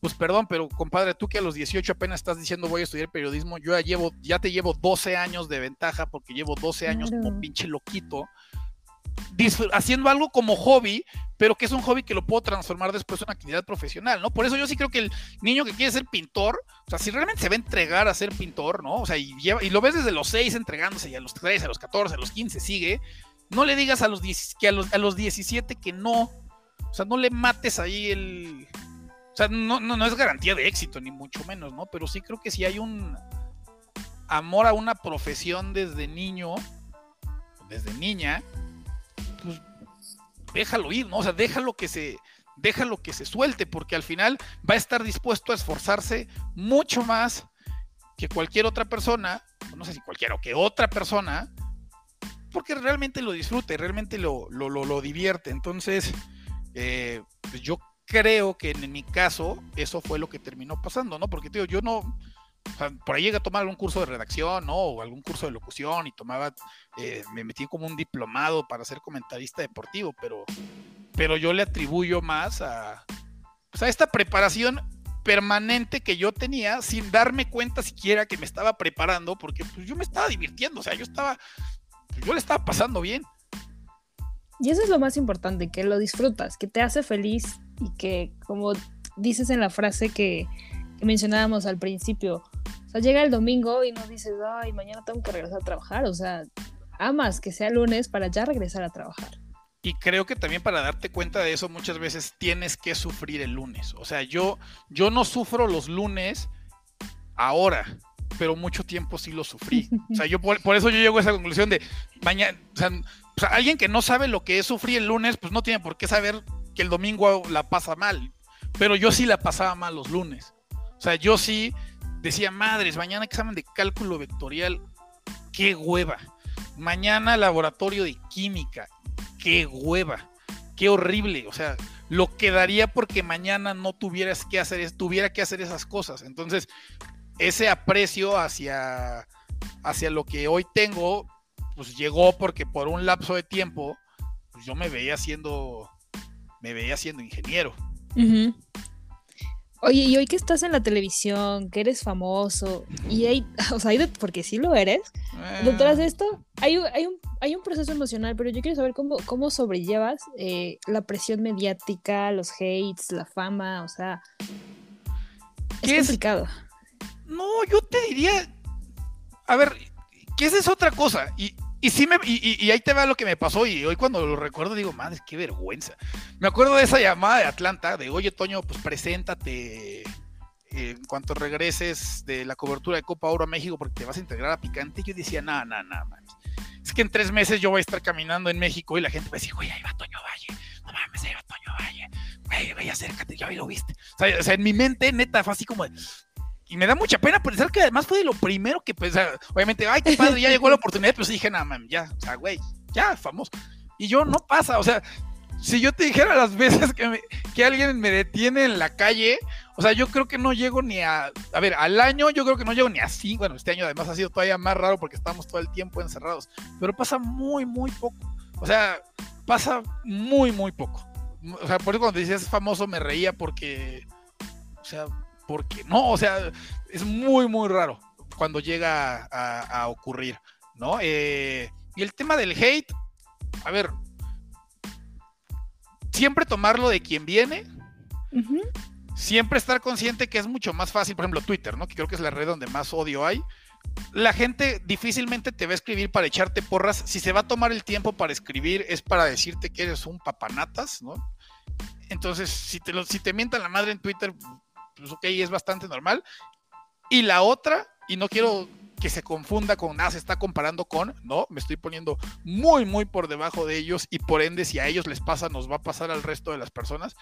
pues perdón, pero compadre, tú que a los 18 apenas estás diciendo voy a estudiar periodismo, yo ya llevo, ya te llevo 12 años de ventaja, porque llevo 12 años como pinche loquito, haciendo algo como hobby, pero que es un hobby que lo puedo transformar después en una actividad profesional, ¿no? Por eso yo sí creo que el niño que quiere ser pintor, o sea, si realmente se va a entregar a ser pintor, ¿no? O sea, y, y lo ves desde los 6 entregándose y a los 13, a los 14, a los 15 sigue, no le digas a los, que a los, a los 17 que no, o sea, no le mates ahí el... O sea, no, no, no es garantía de éxito, ni mucho menos, ¿no? Pero sí creo que si hay un amor a una profesión desde niño, desde niña, pues déjalo ir, ¿no? O sea, déjalo que se, déjalo que se suelte, porque al final va a estar dispuesto a esforzarse mucho más que cualquier otra persona, no sé si cualquiera o que otra persona, porque realmente lo disfrute, realmente lo, lo, lo, divierte. Entonces, eh, pues yo creo que en, mi caso eso fue lo que terminó pasando, ¿no? Porque, tío, yo no, por ahí llegué a tomar algún curso de redacción. O algún curso de locución y tomaba, eh, me metí como un diplomado para ser comentarista deportivo, pero, pero yo le atribuyo más a, pues, a esta preparación permanente que yo tenía sin darme cuenta siquiera que me estaba preparando, porque pues, yo me estaba divirtiendo, o sea, yo estaba, yo le estaba pasando bien. Y eso es lo más importante, que lo disfrutas, que te hace feliz y que, como dices en la frase que mencionábamos al principio, o sea, llega el domingo y no dices, ay, mañana tengo que regresar a trabajar. O sea, amas que sea lunes para ya regresar a trabajar. Y creo que también para darte cuenta de eso muchas veces tienes que sufrir el lunes. O sea, yo, yo no sufro los lunes ahora, pero mucho tiempo sí lo sufrí. O sea, yo por, eso yo llego a esa conclusión de mañana, o sea, alguien que no sabe lo que es sufrir el lunes, pues no tiene por qué saber que el domingo la pasa mal. Pero yo sí la pasaba mal los lunes. O sea, yo sí decía, madres, mañana examen de cálculo vectorial, qué hueva. Mañana laboratorio de química, qué hueva, qué horrible. O sea, lo quedaría porque mañana no tuvieras que hacer, tuviera que hacer esas cosas. Entonces, ese aprecio hacia, hacia lo que hoy tengo, pues llegó porque por un lapso de tiempo, pues yo me veía siendo, me veía siendo ingeniero. Oye, y hoy que estás en la televisión, que eres famoso, y hay, o sea, hay de, porque sí lo eres, detrás de esto hay, hay, un, hay un proceso emocional, pero yo quiero saber cómo, cómo sobrellevas eh, la presión mediática, los hates, la fama, o sea, es complicado. No, yo te diría, a ver, que esa es otra cosa, y, y sí me, y, ahí te va lo que me pasó, y hoy cuando lo recuerdo digo, madre, qué vergüenza. Me acuerdo de esa llamada de Atlanta, de oye Toño, pues preséntate en cuanto regreses de la cobertura de Copa Oro a México porque te vas a integrar a Picante. Yo decía, nada, nada, nada, es que en tres meses yo voy a estar caminando en México y la gente va a decir, güey, ahí va Toño Valle, no mames, ahí va Toño Valle, güey, güey, acércate, ya lo viste. O sea, en mi mente, neta, fue así como de, y me da mucha pena pensar que además fue lo primero que, pues, obviamente, ay, qué padre, ya llegó la oportunidad, pero sí dije, man, ya, o sea, güey, ya, famoso. Y yo no pasa, o sea, si yo te dijera las veces que, que alguien me detiene en la calle, o sea, yo creo que no llego ni a, a ver, al año yo creo que no llego ni a cinco, bueno, este año además ha sido todavía más raro porque estamos todo el tiempo encerrados, pero pasa muy, muy poco, o sea, pasa muy, muy poco. O sea, por eso cuando dices famoso me reía porque, o sea, porque no, o sea, es muy, muy raro cuando llega a, ocurrir, ¿no? Eh, y el tema del hate, a ver, siempre tomarlo de quien viene, siempre estar consciente que es mucho más fácil, por ejemplo, Twitter, ¿no? Que creo que es la red donde más odio hay. La gente difícilmente te va a escribir para echarte porras. Si se va a tomar el tiempo para escribir, es para decirte que eres un papanatas, ¿no? Entonces, si te, lo, si te mientan la madre en Twitter, pues ok, es bastante normal. Y la otra, y no quiero que se confunda con nada, se está comparando con, no, me estoy poniendo muy, muy por debajo de ellos y por ende, si a ellos les pasa, nos va a pasar al resto de las personas.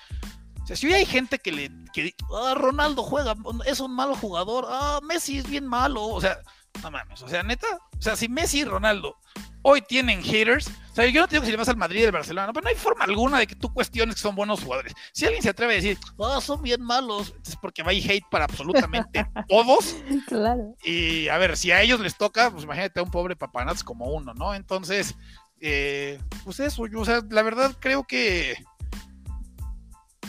O sea, si hoy hay gente que le, que, ah, Ronaldo juega, es un malo jugador, ah, Messi es bien malo, o sea, no mames, o sea, neta, o sea, si Messi y Ronaldo hoy tienen haters. O sea, yo no tengo que si le vas al Madrid y al Barcelona, pero no hay forma alguna de que tú cuestiones que son buenos jugadores. Si alguien se atreve a decir, oh, son bien malos, es porque va a hate para absolutamente todos. Claro. Y a ver, si a ellos les toca, pues imagínate a un pobre papanats como uno, ¿no? Entonces, eh, pues eso, yo, o sea, la verdad creo que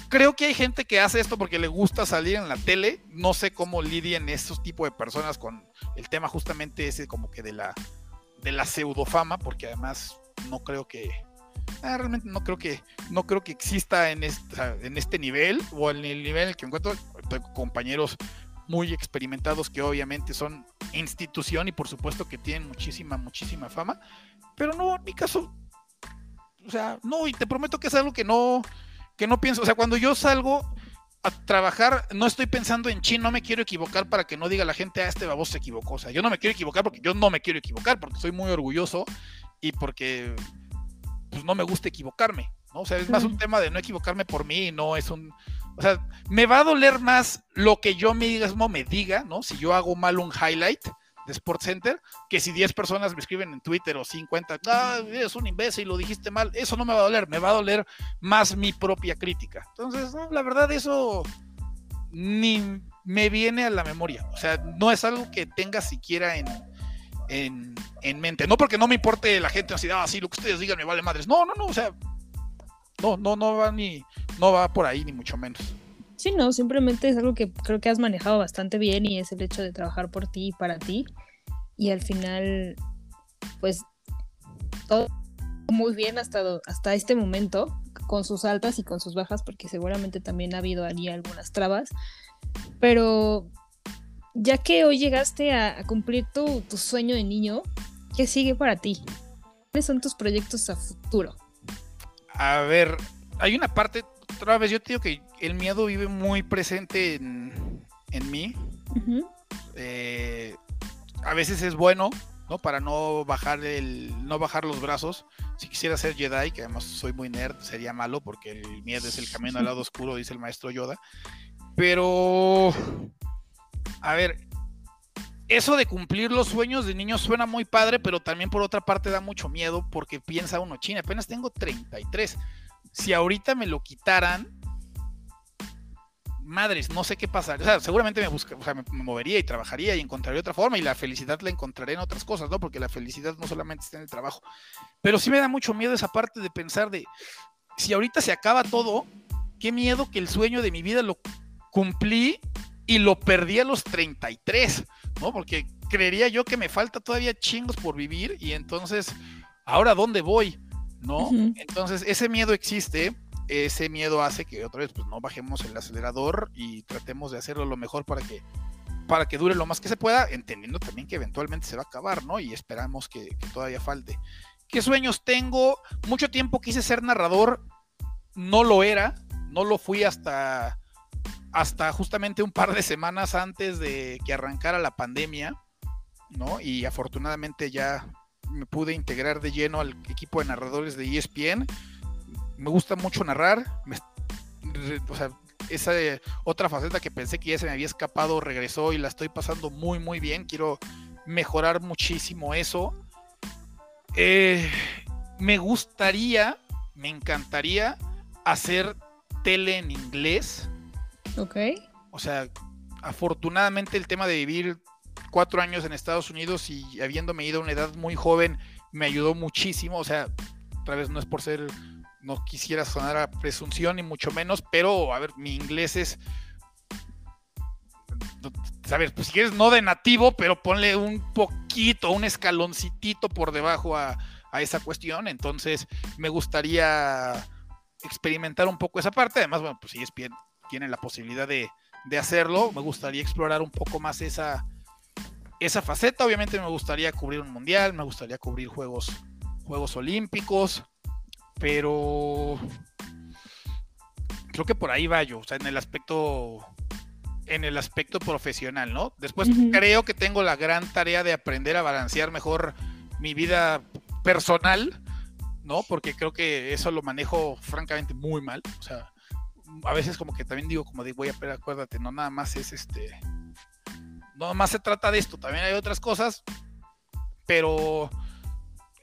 creo que hay gente que hace esto porque le gusta salir en la tele. No sé cómo lidien esos tipos de personas con el tema justamente ese como que de la de la pseudofama, porque además no creo que ah, realmente no creo que no creo que exista en esta, en este nivel o en el nivel en el que encuentro compañeros muy experimentados que obviamente son institución y por supuesto que tienen muchísima muchísima fama, pero no en mi caso o sea, no y te prometo que es algo que no que no pienso, o sea, cuando yo salgo a trabajar, no estoy pensando en chino, no me quiero equivocar para que no diga la gente, ah, este baboso se equivocó. O sea, yo no me quiero equivocar porque yo no me quiero equivocar, porque soy muy orgulloso y porque pues, no me gusta equivocarme. ¿no? O sea, es más un tema de no equivocarme por mí, no es un. O sea, me va a doler más lo que yo mismo me diga, ¿no? Si yo hago mal un highlight de Sports Center, que si 10 personas me escriben en Twitter o 50, ah, es un imbécil, lo dijiste mal, eso no me va a doler, me va a doler más mi propia crítica. Entonces, la verdad, eso ni me viene a la memoria. O sea, no es algo que tenga siquiera en, en, mente. No porque no me importe la gente así, ah, sí, lo que ustedes digan me vale madres. No, no, no, o sea, no, no, no va ni, no va por ahí, ni mucho menos. Sí, no, simplemente es algo que creo que has manejado bastante bien y es el hecho de trabajar por ti y para ti. Y al final, pues, todo muy bien hasta, hasta este momento, con sus altas y con sus bajas, porque seguramente también ha habido allí algunas trabas. Pero ya que hoy llegaste a, cumplir tu, tu sueño de niño, ¿qué sigue para ti? ¿Cuáles son tus proyectos a futuro? A ver, hay una parte otra vez yo te digo que el miedo vive muy presente en, mí. Eh, a veces es bueno, ¿no? Para no bajar el, no bajar los brazos. Si quisiera ser Jedi, que además soy muy nerd, sería malo porque el miedo es el camino al lado oscuro, dice el maestro Yoda. Pero a ver, eso de cumplir los sueños de niños suena muy padre, pero también por otra parte da mucho miedo porque piensa uno, china, apenas tengo 33. Si ahorita me lo quitaran, madres, no sé qué pasaría. O sea, seguramente me, busca, o sea, me, movería y trabajaría y encontraría otra forma y la felicidad la encontraré en otras cosas, ¿no? Porque la felicidad no solamente está en el trabajo. Pero sí me da mucho miedo esa parte de pensar de, si ahorita se acaba todo, qué miedo que el sueño de mi vida lo cumplí y lo perdí a los 33, ¿no? Porque creería yo que me falta todavía chingos por vivir y entonces, ¿ahora dónde voy? ¿No? Entonces, ese miedo existe, ese miedo hace que otra vez pues no bajemos el acelerador y tratemos de hacerlo lo mejor para que para que dure lo más que se pueda, entendiendo también que eventualmente se va a acabar, ¿no? Y esperamos que, que todavía falte. ¿Qué sueños tengo? Mucho tiempo quise ser narrador, no lo era, no lo fui hasta hasta justamente un par de semanas antes de que arrancara la pandemia, ¿no? Y afortunadamente ya me pude integrar de lleno al equipo de narradores de ESPN. Me gusta mucho narrar, o sea, esa otra faceta que pensé que ya se me había escapado regresó y la estoy pasando muy muy bien. Quiero mejorar muchísimo eso. Eh, me gustaría, me encantaría hacer tele en inglés. Ok. O sea, afortunadamente el tema de vivir cuatro años en Estados Unidos y habiéndome ido a una edad muy joven me ayudó muchísimo. O sea, otra vez no es por ser, no quisiera sonar a presunción ni mucho menos, pero a ver, mi inglés es, sabes, pues si quieres no de nativo, pero ponle un poquito, un escaloncitito por debajo a, a esa cuestión. Entonces me gustaría experimentar un poco esa parte. Además, bueno, pues si es bien tienen la posibilidad de, hacerlo. Me gustaría explorar un poco más esa, esa faceta. Obviamente me gustaría cubrir un mundial, me gustaría cubrir Juegos, juegos Olímpicos, pero creo que por ahí va yo, o sea, en el aspecto en el aspecto profesional, ¿no? Después creo que tengo la gran tarea de aprender a balancear mejor mi vida personal, ¿no? Porque creo que eso lo manejo francamente muy mal, o sea, a veces como que también digo como de, voy a pero acuérdate, no nada más es este, no más se trata de esto, también hay otras cosas, pero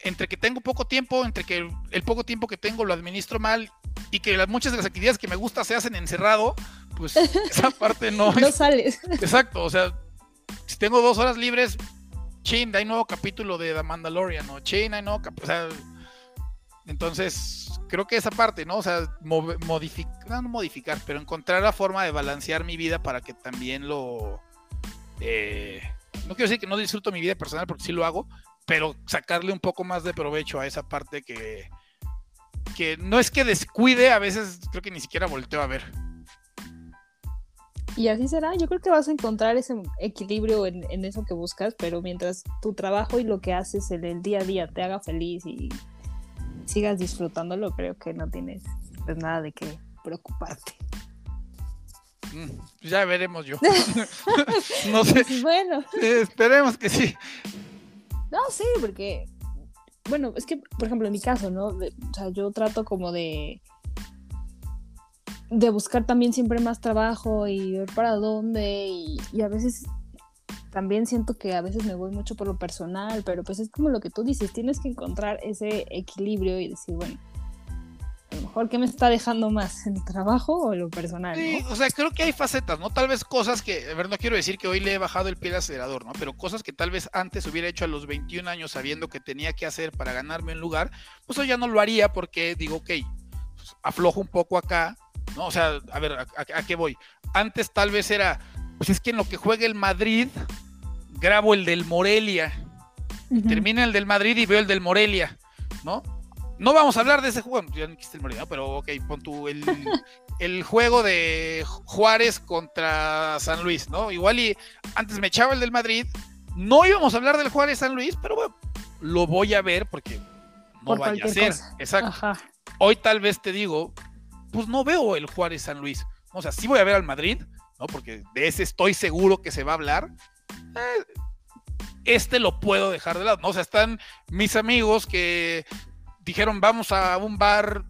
entre que tengo poco tiempo, entre que el, poco tiempo que tengo lo administro mal y que las, muchas de las actividades que me gusta se hacen encerrado, pues esa parte no, no sales. Exacto, o sea, si tengo dos horas libres, chin, hay nuevo capítulo de The Mandalorian, o chin, hay nuevo capítulo, o sea, entonces, creo que esa parte, ¿no? O sea, modificar, no modificar, pero encontrar la forma de balancear mi vida para que también lo... Eh, no quiero decir que no disfruto mi vida personal porque sí lo hago, pero sacarle un poco más de provecho a esa parte que, que no es que descuide, a veces creo que ni siquiera volteo a ver. Y así será, yo creo que vas a encontrar ese equilibrio en, eso que buscas, pero mientras tu trabajo y lo que haces en el día a día te haga feliz y sigas disfrutándolo, creo que no tienes nada de qué preocuparte. Pues ya veremos yo. no sé. Bueno. esperemos que sí. No, sí, porque, bueno, es que, por ejemplo, en mi caso, ¿no? o sea, yo trato como de de buscar también siempre más trabajo y ver para dónde y, y a veces también siento que a veces me voy mucho por lo personal, pero pues es como lo que tú dices, tienes que encontrar ese equilibrio y decir, bueno, a lo mejor qué me está dejando más, el trabajo o lo personal. Sí, o sea, creo que hay facetas, ¿no? Tal vez cosas que, a ver, no quiero decir que hoy le he bajado el pie al acelerador, ¿no? Pero cosas que tal vez antes hubiera hecho a los 21 años sabiendo que tenía que hacer para ganarme un lugar, pues hoy ya no lo haría porque digo, ok, pues, aflojo un poco acá, ¿no? O sea, a ver, ¿a, qué voy? Antes tal vez era, pues es que en lo que juega el Madrid, grabo el del Morelia. Termina el del Madrid y veo el del Morelia, ¿no? No vamos a hablar de ese juego, ya no quiste el Morelia, pero ok, pon tú el, el juego de Juárez contra San Luis, ¿no? Igual y antes me echaba el del Madrid, no íbamos a hablar del Juárez San Luis, pero bueno, lo voy a ver porque no vaya a ser. Exacto. Hoy tal vez te digo, pues no veo el Juárez San Luis. O sea, sí voy a ver al Madrid, ¿no? Porque de ese estoy seguro que se va a hablar, eh, este lo puedo dejar de lado, ¿no? O sea, están mis amigos que dijeron, vamos a un bar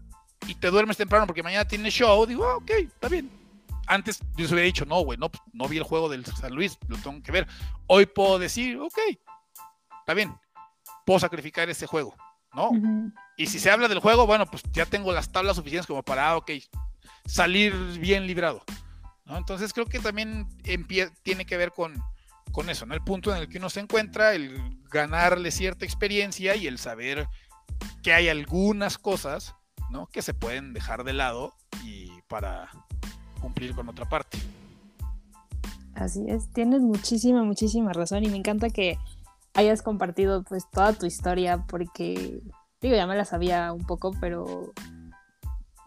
y te duermes temprano porque mañana tienes show. Digo, ah, ok, está bien. antes yo se hubiera dicho, no, güey, no, pues, no vi el juego del San Luis, lo tengo que ver. Hoy puedo decir, ok, está bien, puedo sacrificar este juego, ¿no? Y si se habla del juego, bueno, pues ya tengo las tablas suficientes como para, ah, ok, salir bien librado. ¿no? Entonces creo que también tiene que ver con, con eso, ¿no? El punto en el que uno se encuentra, el ganarle cierta experiencia y el saber que hay algunas cosas, ¿no? Que se pueden dejar de lado y para cumplir con otra parte. Así es, tienes muchísima, muchísima razón y me encanta que hayas compartido pues toda tu historia porque digo, ya me la sabía un poco, pero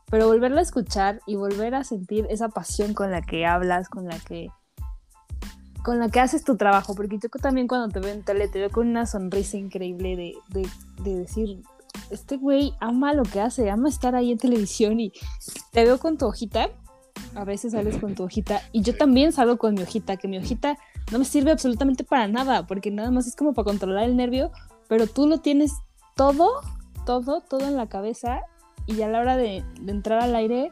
pero volverla a escuchar y volver a sentir esa pasión con la que hablas, con la que con la que haces tu trabajo, porque yo también cuando te veo en tele te veo con una sonrisa increíble de, de, de decir, este güey ama lo que hace, ama estar ahí en televisión y te veo con tu hojita, a veces sales con tu hojita y yo también salgo con mi hojita, que mi hojita no me sirve absolutamente para nada, porque nada más es como para controlar el nervio, pero tú lo tienes todo, todo, todo en la cabeza y a la hora de, entrar al aire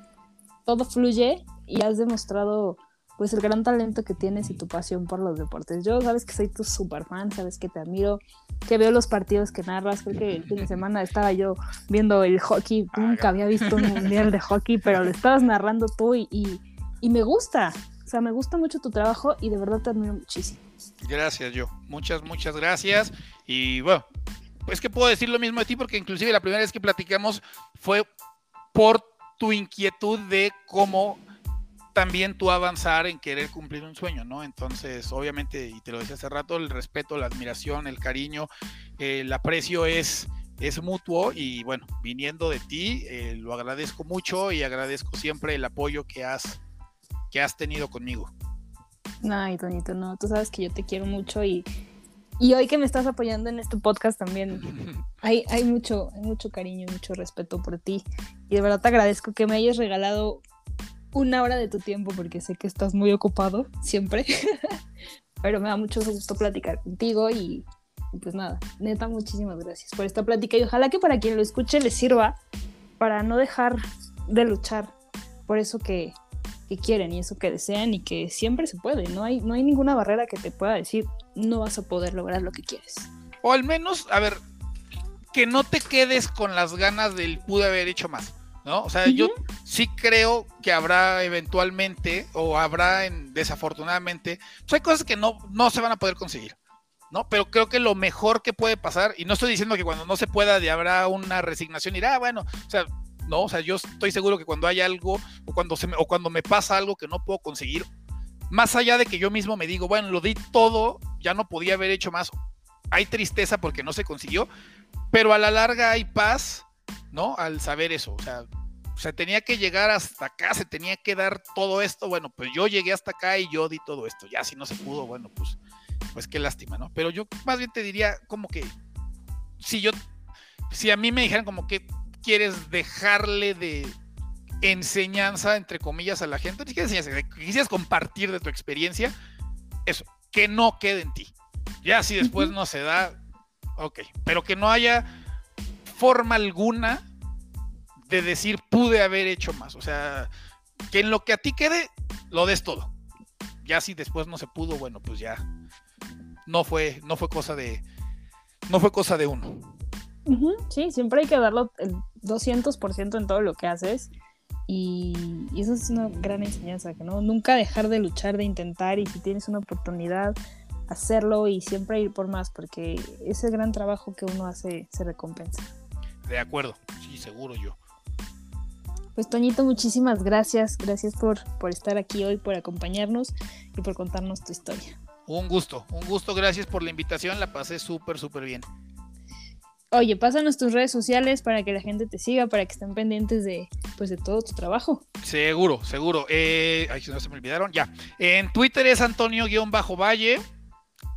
todo fluye y has demostrado pues el gran talento que tienes y tu pasión por los deportes. Yo sabes que soy tu super fan, sabes que te admiro, que veo los partidos que narras. Creo que el fin de semana estaba yo viendo el hockey, nunca había visto un mundial de hockey, pero lo estabas narrando tú y, y, me gusta. O sea, me gusta mucho tu trabajo y de verdad te admiro muchísimo. Gracias, yo. Muchas, muchas gracias. Y bueno, es que puedo decir lo mismo de ti porque inclusive la primera vez que platicamos fue por tu inquietud de cómo también tú avanzar en querer cumplir un sueño, ¿no? Entonces, obviamente, y te lo decía hace rato, el respeto, la admiración, el cariño, el aprecio es, es mutuo y bueno, viniendo de ti, eh, lo agradezco mucho y agradezco siempre el apoyo que has, que has tenido conmigo. Ay, Tonito, no, tú sabes que yo te quiero mucho y y hoy que me estás apoyando en este podcast también hay, hay, mucho, hay mucho cariño y mucho respeto por ti. Y de verdad te agradezco que me hayas regalado una hora de tu tiempo porque sé que estás muy ocupado siempre. Pero me da mucho gusto platicar contigo y, pues nada, neta, muchísimas gracias por esta plática y ojalá que para quien lo escuche le sirva para no dejar de luchar por eso que, quieren y eso que desean y que siempre se puede. No hay, no hay ninguna barrera que te pueda decir no vas a poder lograr lo que quieres. O al menos, a ver, que no te quedes con las ganas del pude haber hecho más. ¿No? O sea, yo sí creo que habrá eventualmente, o habrá en, desafortunadamente, pues hay cosas que no, no se van a poder conseguir. ¿no? Pero creo que lo mejor que puede pasar, y no estoy diciendo que cuando no se pueda, habrá una resignación y ah, bueno, o sea, no, o sea, yo estoy seguro que cuando hay algo, o cuando, se me, o cuando me pasa algo que no puedo conseguir, más allá de que yo mismo me digo, bueno, lo di todo, ya no podía haber hecho más, hay tristeza porque no se consiguió, pero a la larga hay paz, ¿no? Al saber eso, o sea, se tenía que llegar hasta acá, se tenía que dar todo esto, bueno, pues yo llegué hasta acá y yo di todo esto, ya si no se pudo, bueno, pues, pues qué lástima, ¿no? Pero yo más bien te diría como que, si yo, si a mí me dijeran como que quieres dejarle de enseñanza, entre comillas, a la gente, enseñanza, quisieras compartir de tu experiencia, eso, que no quede en ti. Ya si después no se da, ok, pero que no haya forma alguna de decir pude haber hecho más. O sea, que en lo que a ti quede, lo des todo. Ya si después no se pudo, bueno, pues ya no fue, no fue cosa de, no fue cosa de uno. Sí, siempre hay que darlo el 200% en todo lo que haces. Y, eso es una gran enseñanza, que no nunca dejar de luchar, de intentar y si tienes una oportunidad, hacerlo y siempre ir por más, porque ese gran trabajo que uno hace se recompensa. De acuerdo, sí, seguro yo. Pues Toñito, muchísimas gracias. Gracias por, por estar aquí hoy, por acompañarnos y por contarnos tu historia. Un gusto, un gusto, gracias por la invitación, la pasé súper, súper bien. Oye, pásanos tus redes sociales para que la gente te siga, para que estén pendientes de, pues, de todo tu trabajo. Seguro, seguro. Eh, ay, no se me olvidaron. Ya. En Twitter es Antonio-Valle.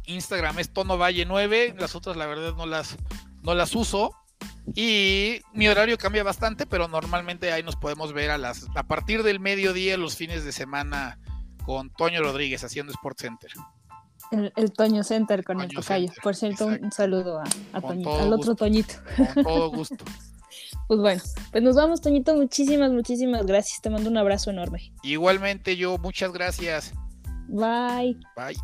Instagram es Tono Valle 9. Las otras, la verdad, no las, no las uso. Y mi horario cambia bastante, pero normalmente ahí nos podemos ver a las a partir del mediodía los fines de semana con Toño Rodríguez haciendo Sport Center. El, Toño Center con el tocayo. Por cierto, un saludo a, al otro Toñito. Con todo gusto. Pues bueno, pues nos vamos, Toñito. Muchísimas, muchísimas gracias. Te mando un abrazo enorme. Igualmente yo, muchas gracias. Bye. Bye.